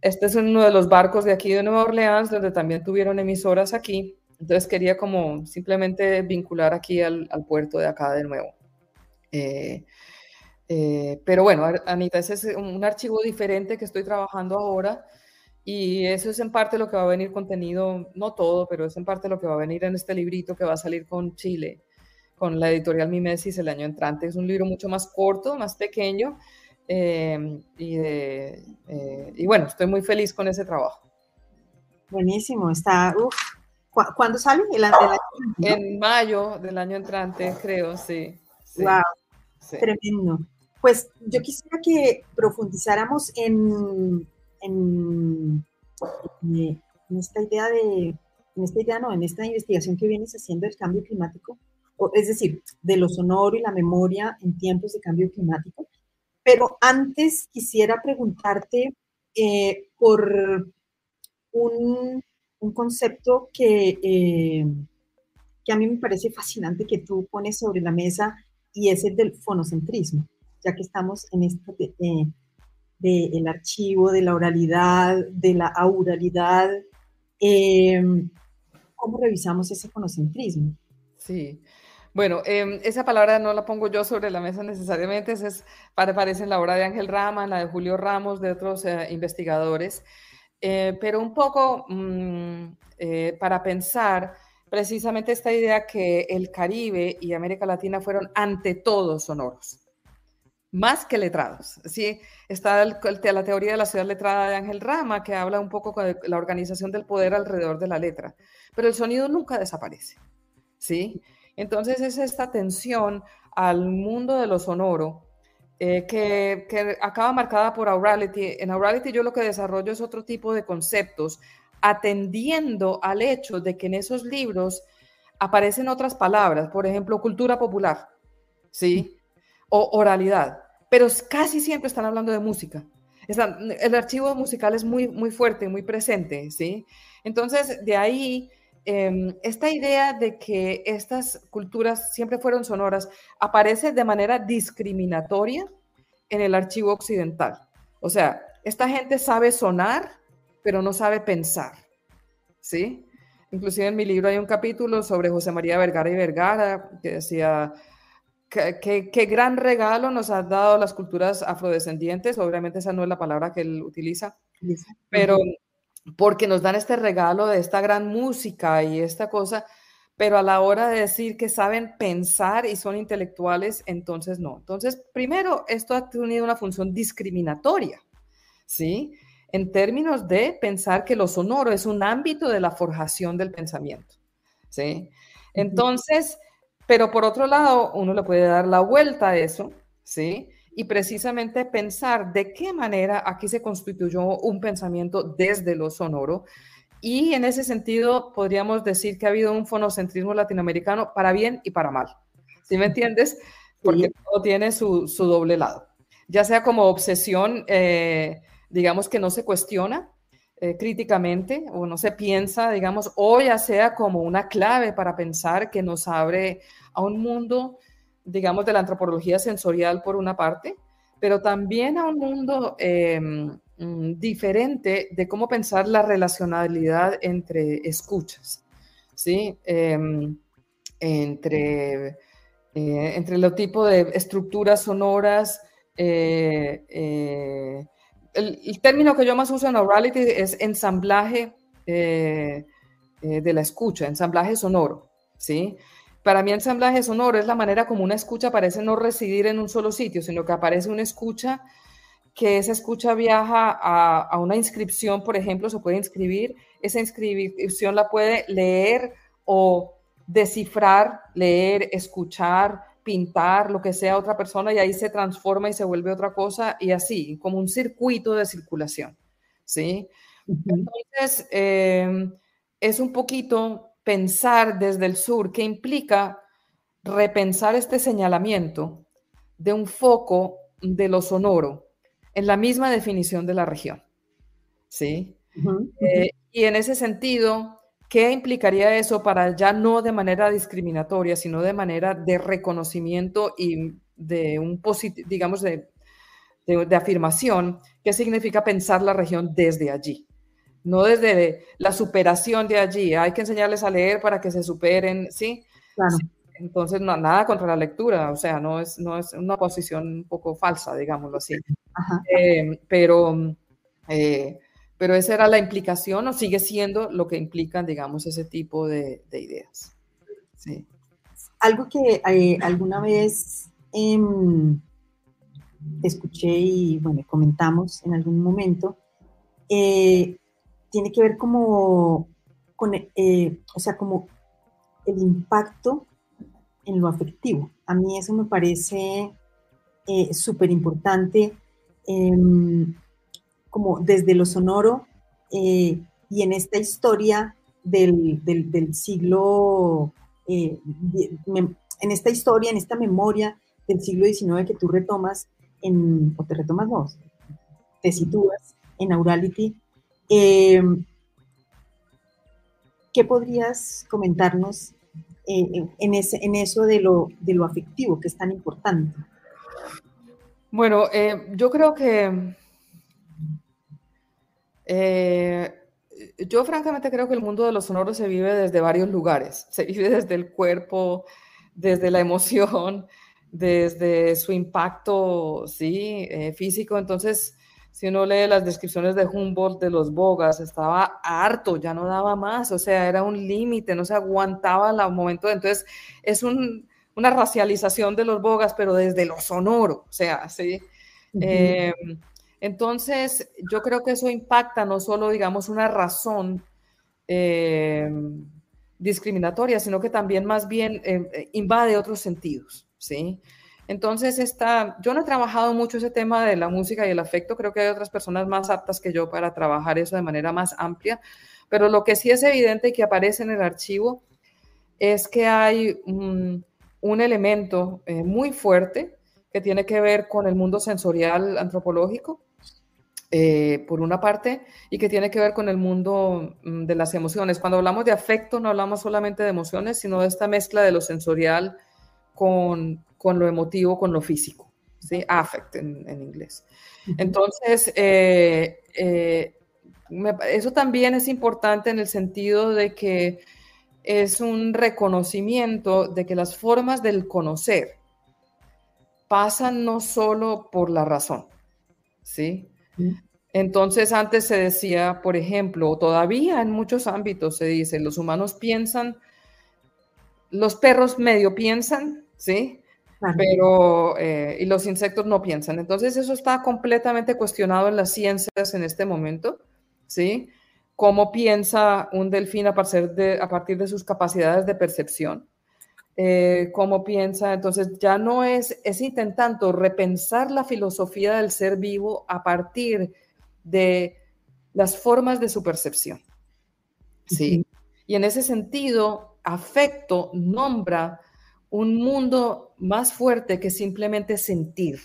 Speaker 3: Este es uno de los barcos de aquí de Nueva Orleans, donde también tuvieron emisoras aquí. Entonces quería como simplemente vincular aquí al, puerto de acá de nuevo. Eh, eh, pero bueno, Anita, ese es un archivo diferente que estoy trabajando ahora y eso es en parte lo que va a venir contenido, no todo, pero es en parte lo que va a venir en este librito que va a salir con Chile, con la editorial Mimesis el año entrante. Es un libro mucho más corto, más pequeño em, y, eh, y, bueno, estoy muy feliz con ese trabajo.
Speaker 2: Buenísimo, está, uf. ¿Cuándo sale? El,
Speaker 3: En mayo del año entrante, creo, sí.
Speaker 2: Wow, tremendo. Pues yo quisiera que profundizáramos en, en, esta idea de, en esta idea, no, en esta investigación que vienes haciendo del cambio climático, es decir, de lo sonoro y la memoria en tiempos de cambio climático. Pero antes quisiera preguntarte eh, por un, concepto que, eh, que a mí me parece fascinante que tú pones sobre la mesa y es el del fonocentrismo, ya que estamos en esto del archivo, de la oralidad, de la auralidad. ¿Cómo revisamos ese fonocentrismo?
Speaker 3: Sí, bueno, em, esa palabra no la pongo yo sobre la mesa necesariamente, es, aparece en la obra de Ángel Rama, en la de Julio Ramos, de otros eh, investigadores, eh, pero un poco mm, eh, para pensar precisamente esta idea que el Caribe y América Latina fueron ante todo sonoros, más que letrados. ¿sí? Está la teoría de la ciudad letrada de Ángel Rama, que habla un poco de la organización del poder alrededor de la letra, pero el sonido nunca desaparece. ¿sí? Entonces es esta tensión al mundo de lo sonoro eh, que, acaba marcada por Aurality. En Aurality yo lo que desarrollo es otro tipo de conceptos, atendiendo al hecho de que en esos libros aparecen otras palabras, por ejemplo, cultura popular, ¿sí? O oralidad, pero casi siempre están hablando de música. el archivo musical es muy, muy fuerte, muy presente, ¿sí? Entonces, de ahí Em, esta idea de que estas culturas siempre fueron sonoras aparece de manera discriminatoria en el archivo occidental. O sea, esta gente sabe sonar, pero no sabe pensar. ¿Sí? Inclusive en mi libro hay un capítulo sobre José María Vergara y Vergara que decía, qué gran regalo nos han dado las culturas afrodescendientes. Obviamente esa no es la palabra que él utiliza, pero porque nos dan este regalo de esta gran música y esta cosa, pero a la hora de decir que saben pensar y son intelectuales, entonces no. Entonces, primero, esto ha tenido una función discriminatoria, ¿sí? En términos de pensar que lo sonoro es un ámbito de la forjación del pensamiento, ¿sí? Entonces, pero por otro lado, uno le puede dar la vuelta a eso, ¿sí? Y precisamente pensar de qué manera aquí se constituyó un pensamiento desde lo sonoro. Y en ese sentido podríamos decir que ha habido un fonocentrismo latinoamericano para bien y para mal. ¿Sí me entiendes? Porque todo tiene su, doble lado. Ya sea como obsesión, eh, digamos que no se cuestiona eh, críticamente o no se piensa, digamos, o ya sea como una clave para pensar que nos abre a un mundo digamos, de la antropología sensorial por una parte, pero también a un mundo em, mm, diferente de cómo pensar la relacionalidad entre escuchas, ¿sí? Em, entre, eh, entre los tipos de estructuras sonoras. Eh, eh, el, término que yo más uso en Orality es ensamblaje de la escucha, ensamblaje sonoro, ¿sí? Para mí, ensamblaje sonoro es la manera como una escucha parece no residir en un solo sitio, sino que aparece una escucha que esa escucha viaja a, una inscripción, por ejemplo, se puede inscribir, esa inscripción la puede leer o descifrar, leer, escuchar, pintar, lo que sea otra persona, y ahí se transforma y se vuelve otra cosa, y así, como un circuito de circulación, ¿sí? Entonces, eh, es un poquito pensar desde el sur, que implica repensar este señalamiento de un foco de lo sonoro en la misma definición de la región. ¿Sí? Eh, y en ese sentido, ¿qué implicaría eso para ya no de manera discriminatoria, sino de manera de reconocimiento y de un digamos, de, de afirmación? ¿Qué significa pensar la región desde allí? No desde la superación de allí. Hay que enseñarles a leer para que se superen, ¿sí? Claro. Entonces, no, nada contra la lectura, o sea, no es, no es una posición un poco falsa, digámoslo así. Eh, pero, eh, pero esa era la implicación o sigue siendo lo que implican, digamos, ese tipo de, ideas. Sí.
Speaker 2: Algo que eh, alguna vez em, escuché y, bueno, comentamos en algún momento, tiene que ver como con, eh, o sea, como el impacto en lo afectivo. A mí eso me parece eh, súper importante, em, como desde lo sonoro eh, y en esta historia del, del siglo, en esta historia, en esta memoria del siglo XIX que tú retomas, en, o te retomas vos, te sitúas en Aurality. Eh, ¿Qué podrías comentarnos eh, en, eso de lo, afectivo que es tan importante?
Speaker 3: Bueno, eh, yo creo que yo francamente creo que el mundo de los sonoros se vive desde varios lugares. Se vive desde el cuerpo, desde la emoción, desde su impacto ¿sí? Físico. Entonces, si uno lee las descripciones de Humboldt de los bogas, estaba harto, ya no daba más, o sea, era un límite, no se aguantaba el momento. Entonces, es una racialización de los bogas, pero desde lo sonoro, o sea, ¿sí? Em, entonces, yo creo que eso impacta no solo, digamos, una razón em, discriminatoria, sino que también más bien em, invade otros sentidos. ¿sí? Entonces, esta, yo no he trabajado mucho ese tema de la música y el afecto, creo que hay otras personas más aptas que yo para trabajar eso de manera más amplia, pero lo que sí es evidente y que aparece en el archivo es que hay un, elemento eh, muy fuerte que tiene que ver con el mundo sensorial antropológico, eh, por una parte, y que tiene que ver con el mundo mm, de las emociones. Cuando hablamos de afecto, no hablamos solamente de emociones, sino de esta mezcla de lo sensorial con, con lo emotivo, con lo físico, ¿sí? Affect en, en inglés. Entonces, eh, eh, eso también es importante en el sentido de que es un reconocimiento de que las formas del conocer pasan no solo por la razón, ¿sí? Entonces, antes se decía, por ejemplo, todavía en muchos ámbitos se dice, los humanos piensan, los perros medio piensan, ¿sí? Pero, eh, y los insectos no piensan. Entonces, eso está completamente cuestionado en las ciencias en este momento, ¿sí? Cómo piensa un delfín a partir de, a partir de sus capacidades de percepción. Eh, cómo piensa, entonces ya no es, es intentando repensar la filosofía del ser vivo a partir de las formas de su percepción. ¿sí? Y en ese sentido, afecto nombra un mundo más fuerte que simplemente sentir.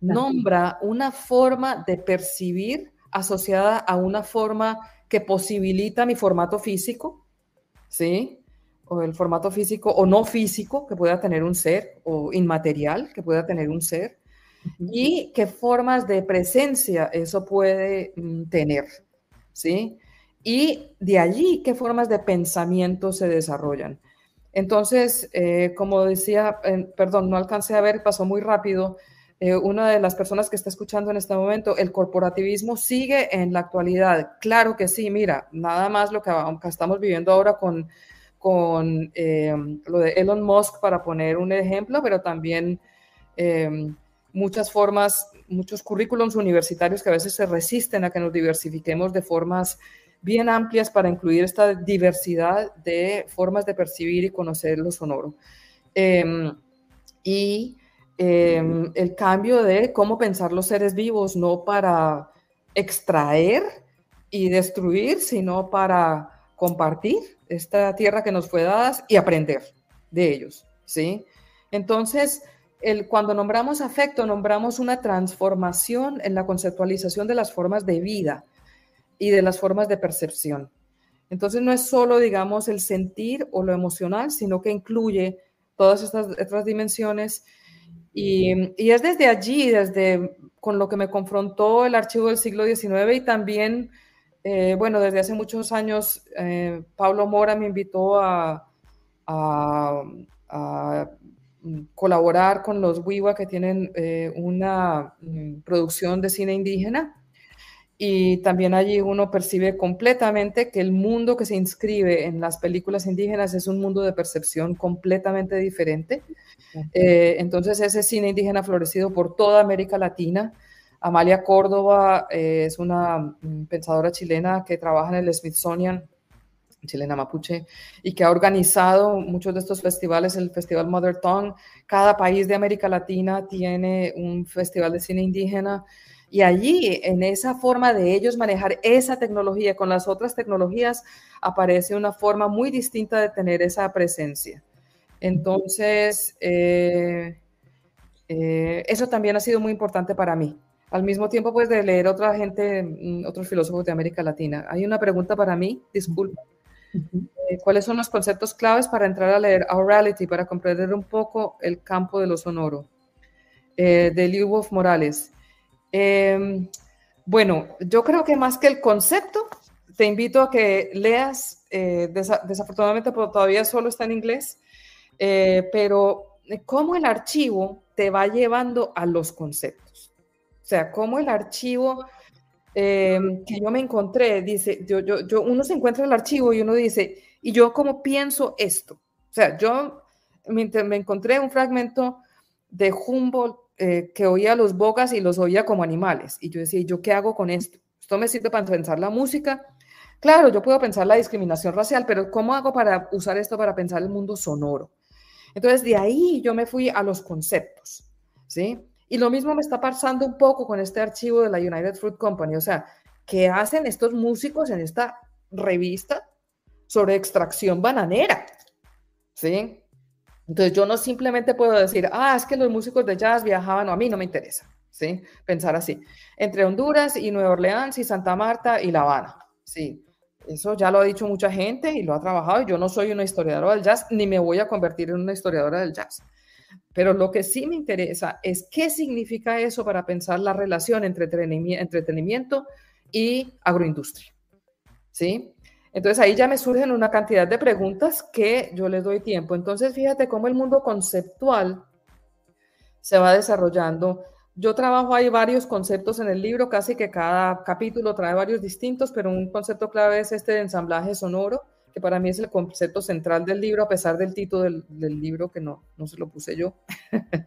Speaker 3: Nombra una forma de percibir asociada a una forma que posibilita mi formato físico, ¿sí? O el formato físico o no físico que pueda tener un ser, o inmaterial que pueda tener un ser, y qué formas de presencia eso puede mm, tener, ¿sí? Y de allí, qué formas de pensamiento se desarrollan. Entonces, eh, como decía, perdón, no alcancé a ver, pasó muy rápido. Eh, una de las personas que está escuchando en este momento, el corporativismo sigue en la actualidad. Claro que sí, mira, nada más lo que, estamos viviendo ahora con, con eh, lo de Elon Musk, para poner un ejemplo, pero también muchas formas, muchos currículums universitarios que a veces se resisten a que nos diversifiquemos de formas bien amplias para incluir esta diversidad de formas de percibir y conocer lo sonoro. Em, y em, el cambio de cómo pensar los seres vivos, no para extraer y destruir, sino para compartir esta tierra que nos fue dada y aprender de ellos, ¿sí? Entonces, el, cuando nombramos afecto, nombramos una transformación en la conceptualización de las formas de vida, y de las formas de percepción. Entonces no es solo, digamos, el sentir o lo emocional, sino que incluye todas estas otras dimensiones. Y, y, es desde allí, desde con lo que me confrontó el archivo del siglo XIX y también, eh, bueno, desde hace muchos años, eh, Pablo Mora me invitó a, a, colaborar con los WIWA que tienen eh, una mm, producción de cine indígena y también allí uno percibe completamente que el mundo que se inscribe en las películas indígenas es un mundo de percepción completamente diferente. Eh, entonces ese cine indígena florecido por toda América Latina. Amalia Córdoba eh, es una mm, pensadora chilena que trabaja en el Smithsonian, chilena mapuche, y que ha organizado muchos de estos festivales, el Festival Mother Tongue. Cada país de América Latina tiene un festival de cine indígena. Y allí, en esa forma de ellos manejar esa tecnología con las otras tecnologías, aparece una forma muy distinta de tener esa presencia. Entonces, eh, Eh, eso también ha sido muy importante para mí. Al mismo tiempo, pues, de leer otra gente, mm, otros filósofos de América Latina. Hay una pregunta para mí, disculpa. Eh, ¿Cuáles son los conceptos claves para entrar a leer Reality para comprender un poco el campo de lo sonoro? De Liu Wolf Morales. Em, bueno, yo creo que más que el concepto, te invito a que leas, eh, desafortunadamente todavía solo está en inglés, pero cómo el archivo te va llevando a los conceptos. O sea, cómo el archivo Em, que yo me encontré, dice, yo, yo, yo, uno se encuentra el archivo y uno dice, ¿y yo cómo pienso esto? O sea, yo me, me encontré un fragmento de Humboldt eh, que oía los bogas y los oía como animales. Y yo decía, ¿yo qué hago con esto? Esto me sirve para pensar la música. Claro, yo puedo pensar la discriminación racial, pero ¿cómo hago para usar esto para pensar el mundo sonoro? Entonces, de ahí yo me fui a los conceptos, ¿sí? Y lo mismo me está pasando un poco con este archivo de la United Fruit Company. O sea, ¿qué hacen estos músicos en esta revista sobre extracción bananera? ¿Sí? Entonces yo no simplemente puedo decir, ah, es que los músicos de jazz viajaban, no, a mí no me interesa, ¿sí? Pensar así. Entre Honduras y Nueva Orleans y Santa Marta y La Habana, ¿sí? Eso ya lo ha dicho mucha gente y lo ha trabajado. Yo no soy una historiadora del jazz, ni me voy a convertir en una historiadora del jazz. Pero lo que sí me interesa es qué significa eso para pensar la relación entre entretenimiento y agroindustria. ¿Sí? Entonces ahí ya me surgen una cantidad de preguntas que yo les doy tiempo. Entonces fíjate cómo el mundo conceptual se va desarrollando. Yo trabajo ahí varios conceptos en el libro, casi que cada capítulo trae varios distintos, pero un concepto clave es este de ensamblaje sonoro que para mí es el concepto central del libro, a pesar del título del, libro, que no, no se lo puse yo.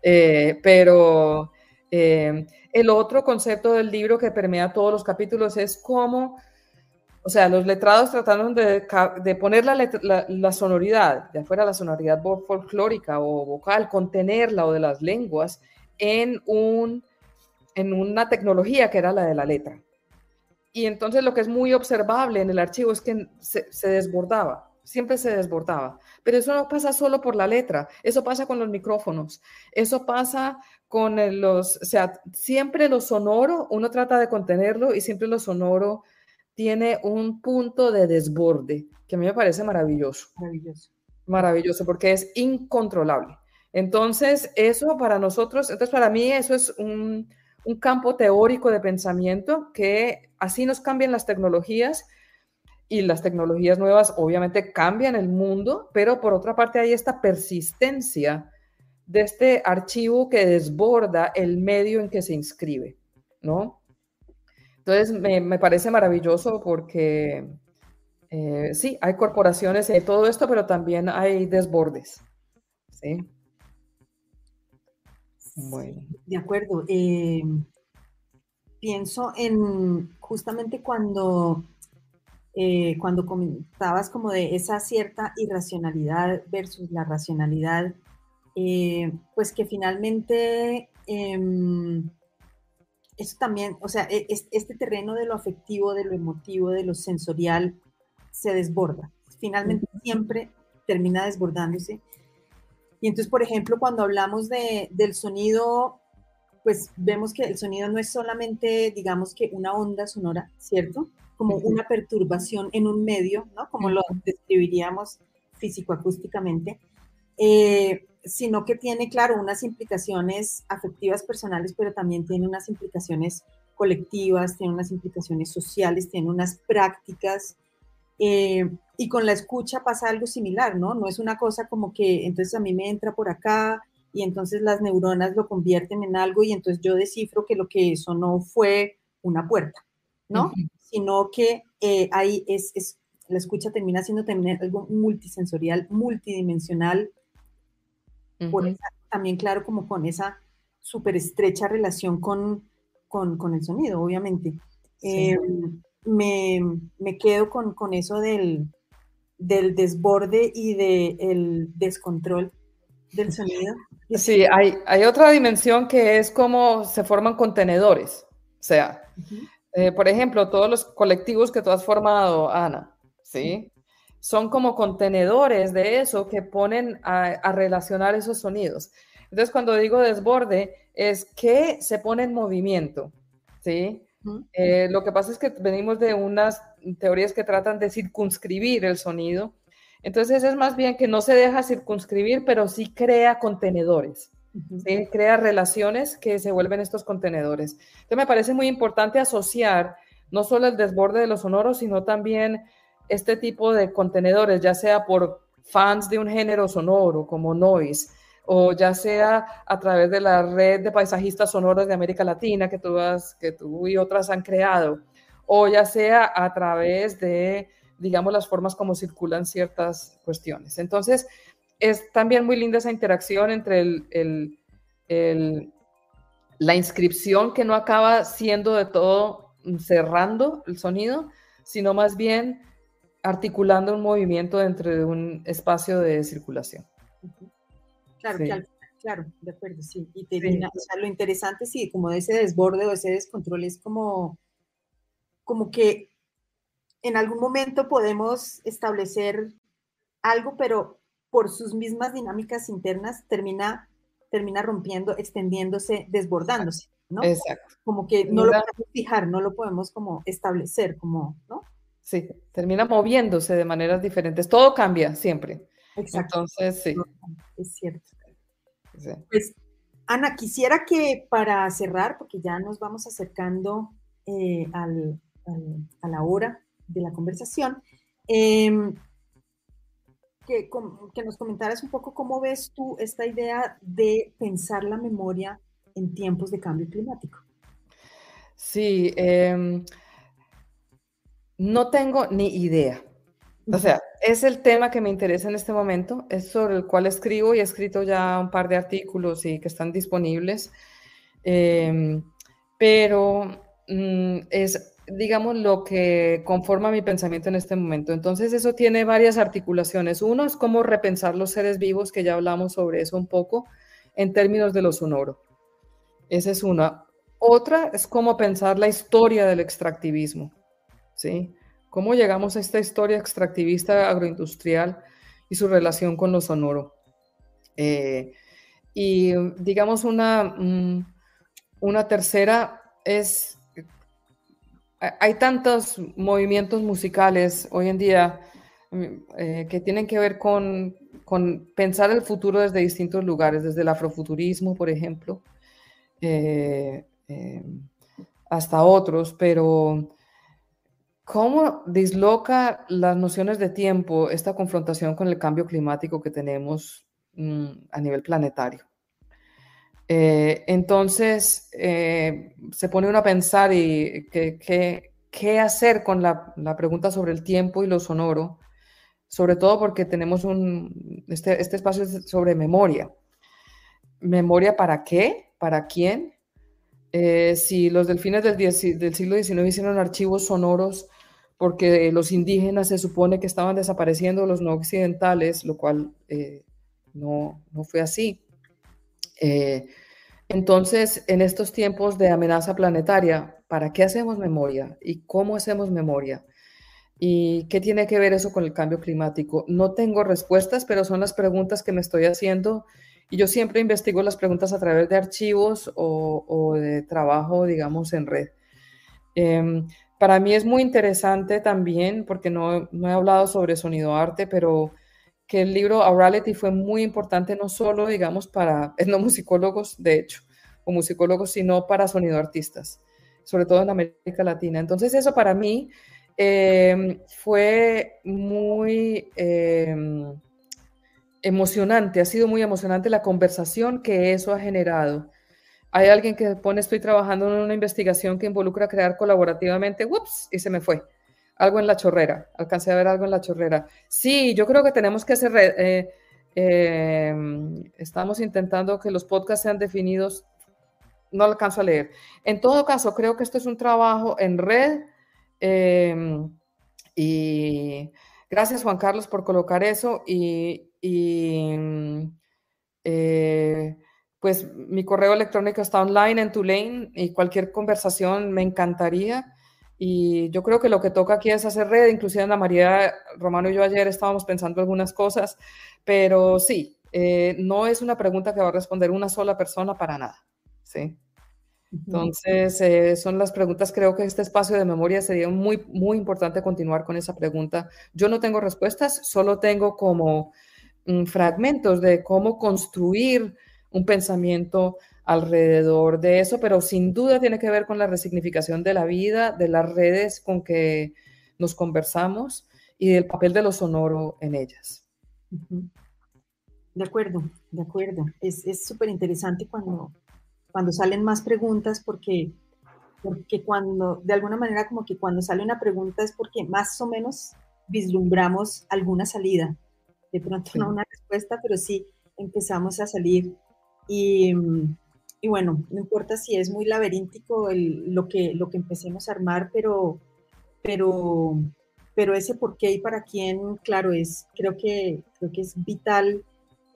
Speaker 3: Eh, pero eh, el otro concepto del libro que permea todos los capítulos es cómo, o sea, los letrados trataron de, de poner la, la, sonoridad, de afuera la sonoridad folclórica o vocal, contenerla o de las lenguas en, un, en una tecnología que era la de la letra. Y entonces lo que es muy observable en el archivo es que se, desbordaba, siempre se desbordaba. Pero eso no pasa solo por la letra, eso pasa con los micrófonos, eso pasa con los, o sea, siempre lo sonoro, uno trata de contenerlo y siempre lo sonoro tiene un punto de desborde que a mí me parece maravilloso.
Speaker 2: Maravilloso.
Speaker 3: Maravilloso, porque es incontrolable. Entonces, eso para nosotros, entonces para mí eso es un, un campo teórico de pensamiento que así nos cambian las tecnologías y las tecnologías nuevas obviamente cambian el mundo, pero por otra parte hay esta persistencia de este archivo que desborda el medio en que se inscribe, ¿no? Entonces me, parece maravilloso porque eh, sí, hay corporaciones y todo esto, pero también hay desbordes, ¿sí?
Speaker 2: Bueno. De acuerdo. Eh, pienso en justamente cuando, eh, cuando comentabas como de esa cierta irracionalidad versus la racionalidad, eh, pues que finalmente em, eso también, o sea, e, este terreno de lo afectivo, de lo emotivo, de lo sensorial, se desborda. Finalmente siempre termina desbordándose y entonces, por ejemplo, cuando hablamos de, del sonido, pues vemos que el sonido no es solamente, digamos que una onda sonora, ¿cierto? Como una perturbación en un medio, ¿no? Como lo describiríamos físico-acústicamente, eh, sino que tiene, claro, unas implicaciones afectivas personales, pero también tiene unas implicaciones colectivas, tiene unas implicaciones sociales, tiene unas prácticas eh, y con la escucha pasa algo similar, ¿no? No es una cosa como que entonces a mí me entra por acá y entonces las neuronas lo convierten en algo y entonces yo descifro que lo que eso no fue una puerta, ¿no? Sino que eh, ahí es, es, la escucha termina siendo también algo multisensorial, multidimensional, por también claro como con esa súper estrecha relación con, con, con, el sonido, obviamente. Sí. Em, me, me quedo con, con, eso del, del desborde y del descontrol del sonido.
Speaker 3: Sí, hay, hay, otra dimensión que es cómo se forman contenedores. O sea, eh, por ejemplo, todos los colectivos que tú has formado, Ana, ¿sí? Son como contenedores de eso que ponen a, a relacionar esos sonidos. Entonces, cuando digo desborde, es que se pone en movimiento, ¿sí? Eh, lo que pasa es que venimos de unas teorías que tratan de circunscribir el sonido. Entonces, es más bien que no se deja circunscribir, pero sí crea contenedores. Crea relaciones que se vuelven estos contenedores. Entonces, me parece muy importante asociar no solo el desborde de los sonoros, sino también este tipo de contenedores, ya sea por fans de un género sonoro como noise, o ya sea a través de la red de paisajistas sonoros de América Latina que tú, y otras han creado, o ya sea a través de, digamos, las formas como circulan ciertas cuestiones. Entonces, es también muy linda esa interacción entre la inscripción que no acaba siendo de todo cerrando el sonido, sino más bien articulando un movimiento dentro de un espacio de circulación.
Speaker 2: Claro, claro, de acuerdo, sí. Y lo interesante, sí, como ese desborde o ese descontrol es como, como que en algún momento podemos establecer algo, pero por sus mismas dinámicas internas termina, termina rompiendo, extendiéndose, desbordándose, ¿no? Exacto. Como que no lo podemos fijar, no lo podemos como establecer, como, ¿no?
Speaker 3: Sí, termina moviéndose de maneras diferentes. Todo cambia siempre. Exacto. Entonces, sí.
Speaker 2: Es cierto. Pues, Ana, quisiera que para cerrar, porque ya nos vamos acercando eh, a la hora de la conversación, em, que, que, nos comentaras un poco cómo ves tú esta idea de pensar la memoria en tiempos de cambio climático.
Speaker 3: Sí, eh, no tengo ni idea. O sea, es el tema que me interesa en este momento, es sobre el cual escribo y he escrito ya un par de artículos y que están disponibles, em, pero mm, es, digamos, lo que conforma mi pensamiento en este momento. Entonces, eso tiene varias articulaciones. Uno es cómo repensar los seres vivos, que ya hablamos sobre eso un poco, en términos de lo sonoro. Esa es una. Otra es cómo pensar la historia del extractivismo. ¿Sí? ¿Cómo llegamos a esta historia extractivista agroindustrial y su relación con lo sonoro? Eh, y digamos una, mm, una tercera es, hay tantos movimientos musicales hoy en día mm, eh, que tienen que ver con, con, pensar el futuro desde distintos lugares, desde el afrofuturismo, por ejemplo, eh, hasta otros, pero ¿Cómo disloca las nociones de tiempo esta confrontación con el cambio climático que tenemos mm, a nivel planetario? Eh, entonces, eh, se pone uno a pensar y qué hacer con la, pregunta sobre el tiempo y lo sonoro, sobre todo porque tenemos un, este, este espacio sobre memoria. ¿Memoria para qué? ¿Para quién? Eh, si los delfines del, del siglo XIX hicieron archivos sonoros porque los indígenas se supone que estaban desapareciendo los no occidentales, lo cual eh, no, no, fue así. Eh, entonces, en estos tiempos de amenaza planetaria, ¿para qué hacemos memoria? ¿Y cómo hacemos memoria? ¿Y qué tiene que ver eso con el cambio climático? No tengo respuestas, pero son las preguntas que me estoy haciendo y yo siempre investigo las preguntas a través de archivos o, de trabajo, digamos, en red. Eh, para mí es muy interesante también, porque no, he hablado sobre sonido arte, pero que el libro Aurality fue muy importante no solo, digamos, para etnomusicólogos, de hecho, o musicólogos, sino para sonido artistas, sobre todo en América Latina. Entonces eso para mí em, fue muy em, emocionante, ha sido muy emocionante la conversación que eso ha generado hay alguien que pone, estoy trabajando en una investigación que involucra crear colaborativamente, ups, y se me fue. Algo en la chorrera, alcancé a ver algo en la chorrera. Sí, yo creo que tenemos que hacer, eh, em, estamos intentando que los podcasts sean definidos, no alcanzo a leer. En todo caso, creo que esto es un trabajo en red em, y gracias Juan Carlos por colocar eso y, y eh, pues mi correo electrónico está online en Tulane y cualquier conversación me encantaría. Y yo creo que lo que toca aquí es hacer red, inclusive Ana María Romano y yo ayer estábamos pensando algunas cosas, pero sí, eh, no es una pregunta que va a responder una sola persona para nada, ¿sí? Entonces, eh, son las preguntas, creo que este espacio de memoria sería muy, muy importante continuar con esa pregunta. Yo no tengo respuestas, solo tengo como mm, fragmentos de cómo construir un pensamiento alrededor de eso, pero sin duda tiene que ver con la resignificación de la vida, de las redes con que nos conversamos y del papel de lo sonoro en ellas.
Speaker 2: De acuerdo, de acuerdo. Es súper interesante cuando, cuando salen más preguntas porque, porque cuando, de alguna manera como que cuando sale una pregunta es porque más o menos vislumbramos alguna salida. De pronto no una respuesta, pero sí empezamos a salir. Y, y, bueno, no importa si es muy laberíntico lo, que, lo que empecemos a armar, pero, pero, pero ese por qué y para quién, claro, es, creo que, creo que es vital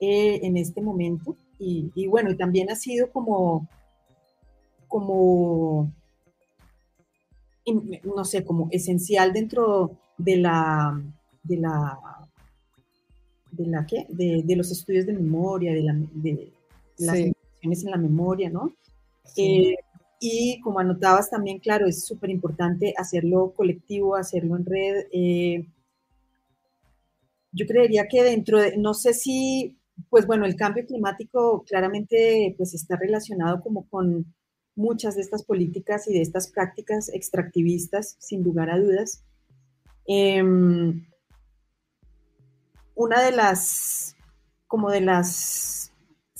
Speaker 2: eh, en este momento. Y, bueno, y también ha sido como, como, no sé, como esencial dentro de la, de la, de la ¿qué? De, de los estudios de memoria, de, la, de las sí. en la memoria, ¿no? Eh, y como anotabas también, claro, es súper importante hacerlo colectivo, hacerlo en red. Eh, yo creería que dentro de, no sé si pues bueno, el cambio climático claramente pues está relacionado como con muchas de estas políticas y de estas prácticas extractivistas, sin lugar a dudas. Em, una de las, como de las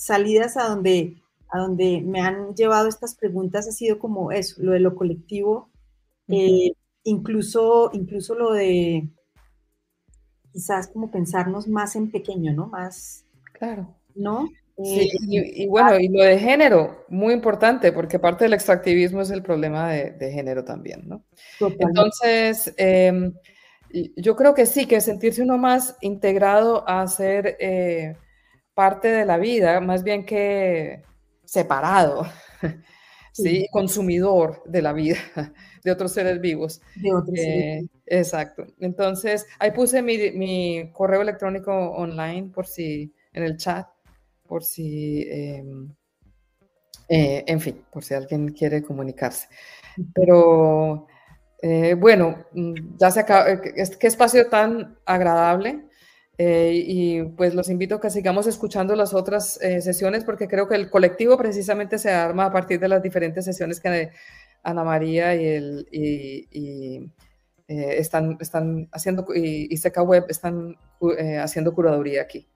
Speaker 2: salidas a donde, a donde me han llevado estas preguntas ha sido como eso, lo de lo colectivo, eh, incluso, incluso lo de quizás como pensarnos más en pequeño, ¿no? Más,
Speaker 3: Claro.
Speaker 2: ¿No?
Speaker 3: Sí, eh, y, bueno, y lo de género, muy importante, porque parte del extractivismo es el problema de, género también, ¿no? Entonces, em, yo creo que sí, que sentirse uno más integrado a ser eh, parte de la vida, más bien que separado, ¿sí? Consumidor de la vida de otros seres vivos.
Speaker 2: De otros seres
Speaker 3: eh, Exacto. Entonces, ahí puse mi, mi correo electrónico online por si en el chat por si, em, eh, en fin, por si alguien quiere comunicarse. Pero eh, bueno, mm, ya se acaba, qué espacio tan agradable. Y pues los invito a que sigamos escuchando las otras sesiones porque creo que el colectivo precisamente se arma a partir de las diferentes sesiones que Ana María y, el, y, están, están haciendo y, y Seca Web están haciendo curaduría aquí.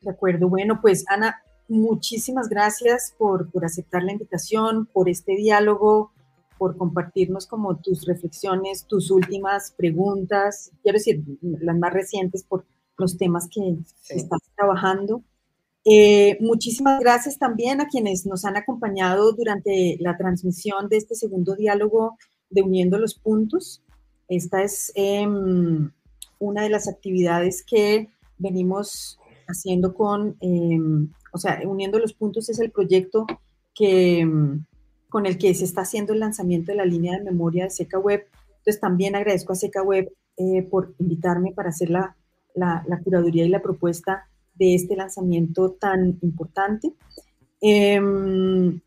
Speaker 2: De acuerdo, bueno, pues Ana, muchísimas gracias por, por aceptar la invitación, por este diálogo, por compartirnos como tus reflexiones, tus últimas preguntas, quiero decir, las más recientes por los temas que estás trabajando. Eh, muchísimas gracias también a quienes nos han acompañado durante la transmisión de este segundo diálogo de Uniendo los Puntos. Esta es em, una de las actividades que venimos haciendo con, em, o sea, uniendo los puntos es el proyecto que, em, con el que se está haciendo el lanzamiento de la línea de memoria de Seca Web. Entonces también agradezco a Seca Web eh, por invitarme para hacer la, la, curaduría y la propuesta de este lanzamiento tan importante. Em,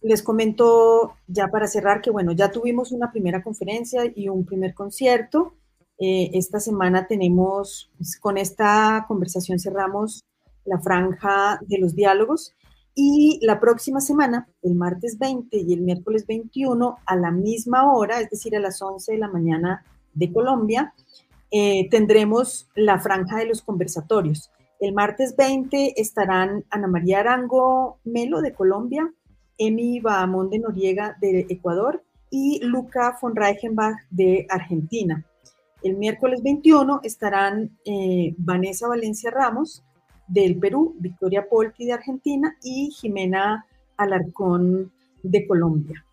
Speaker 2: les comento ya para cerrar que, bueno, ya tuvimos una primera conferencia y un primer concierto. Eh, esta semana tenemos, pues, con esta conversación cerramos la franja de los diálogos y la próxima semana, el martes 20 y el miércoles 21, a la misma hora, es decir, a las 11 de la mañana de Colombia, eh, tendremos la franja de los conversatorios. El martes 20 estarán Ana María Arango Melo de Colombia, Emi Bahamón de Noriega de Ecuador y Luca von Reichenbach de Argentina. El miércoles 21 estarán eh, Vanessa Valencia Ramos del Perú, Victoria Polti de Argentina y Jimena Alarcón de Colombia.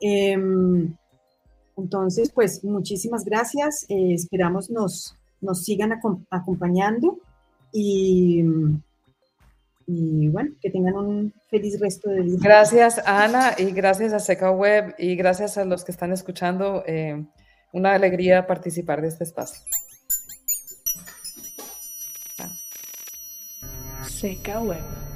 Speaker 2: Em, entonces, pues muchísimas gracias. Eh, esperamos nos, nos sigan acompañando y, y, bueno, que tengan un feliz resto de día.
Speaker 3: Gracias, Ana, y gracias a Seca Web y gracias a los que están escuchando. Eh, una alegría participar de este espacio.
Speaker 4: Seca Web.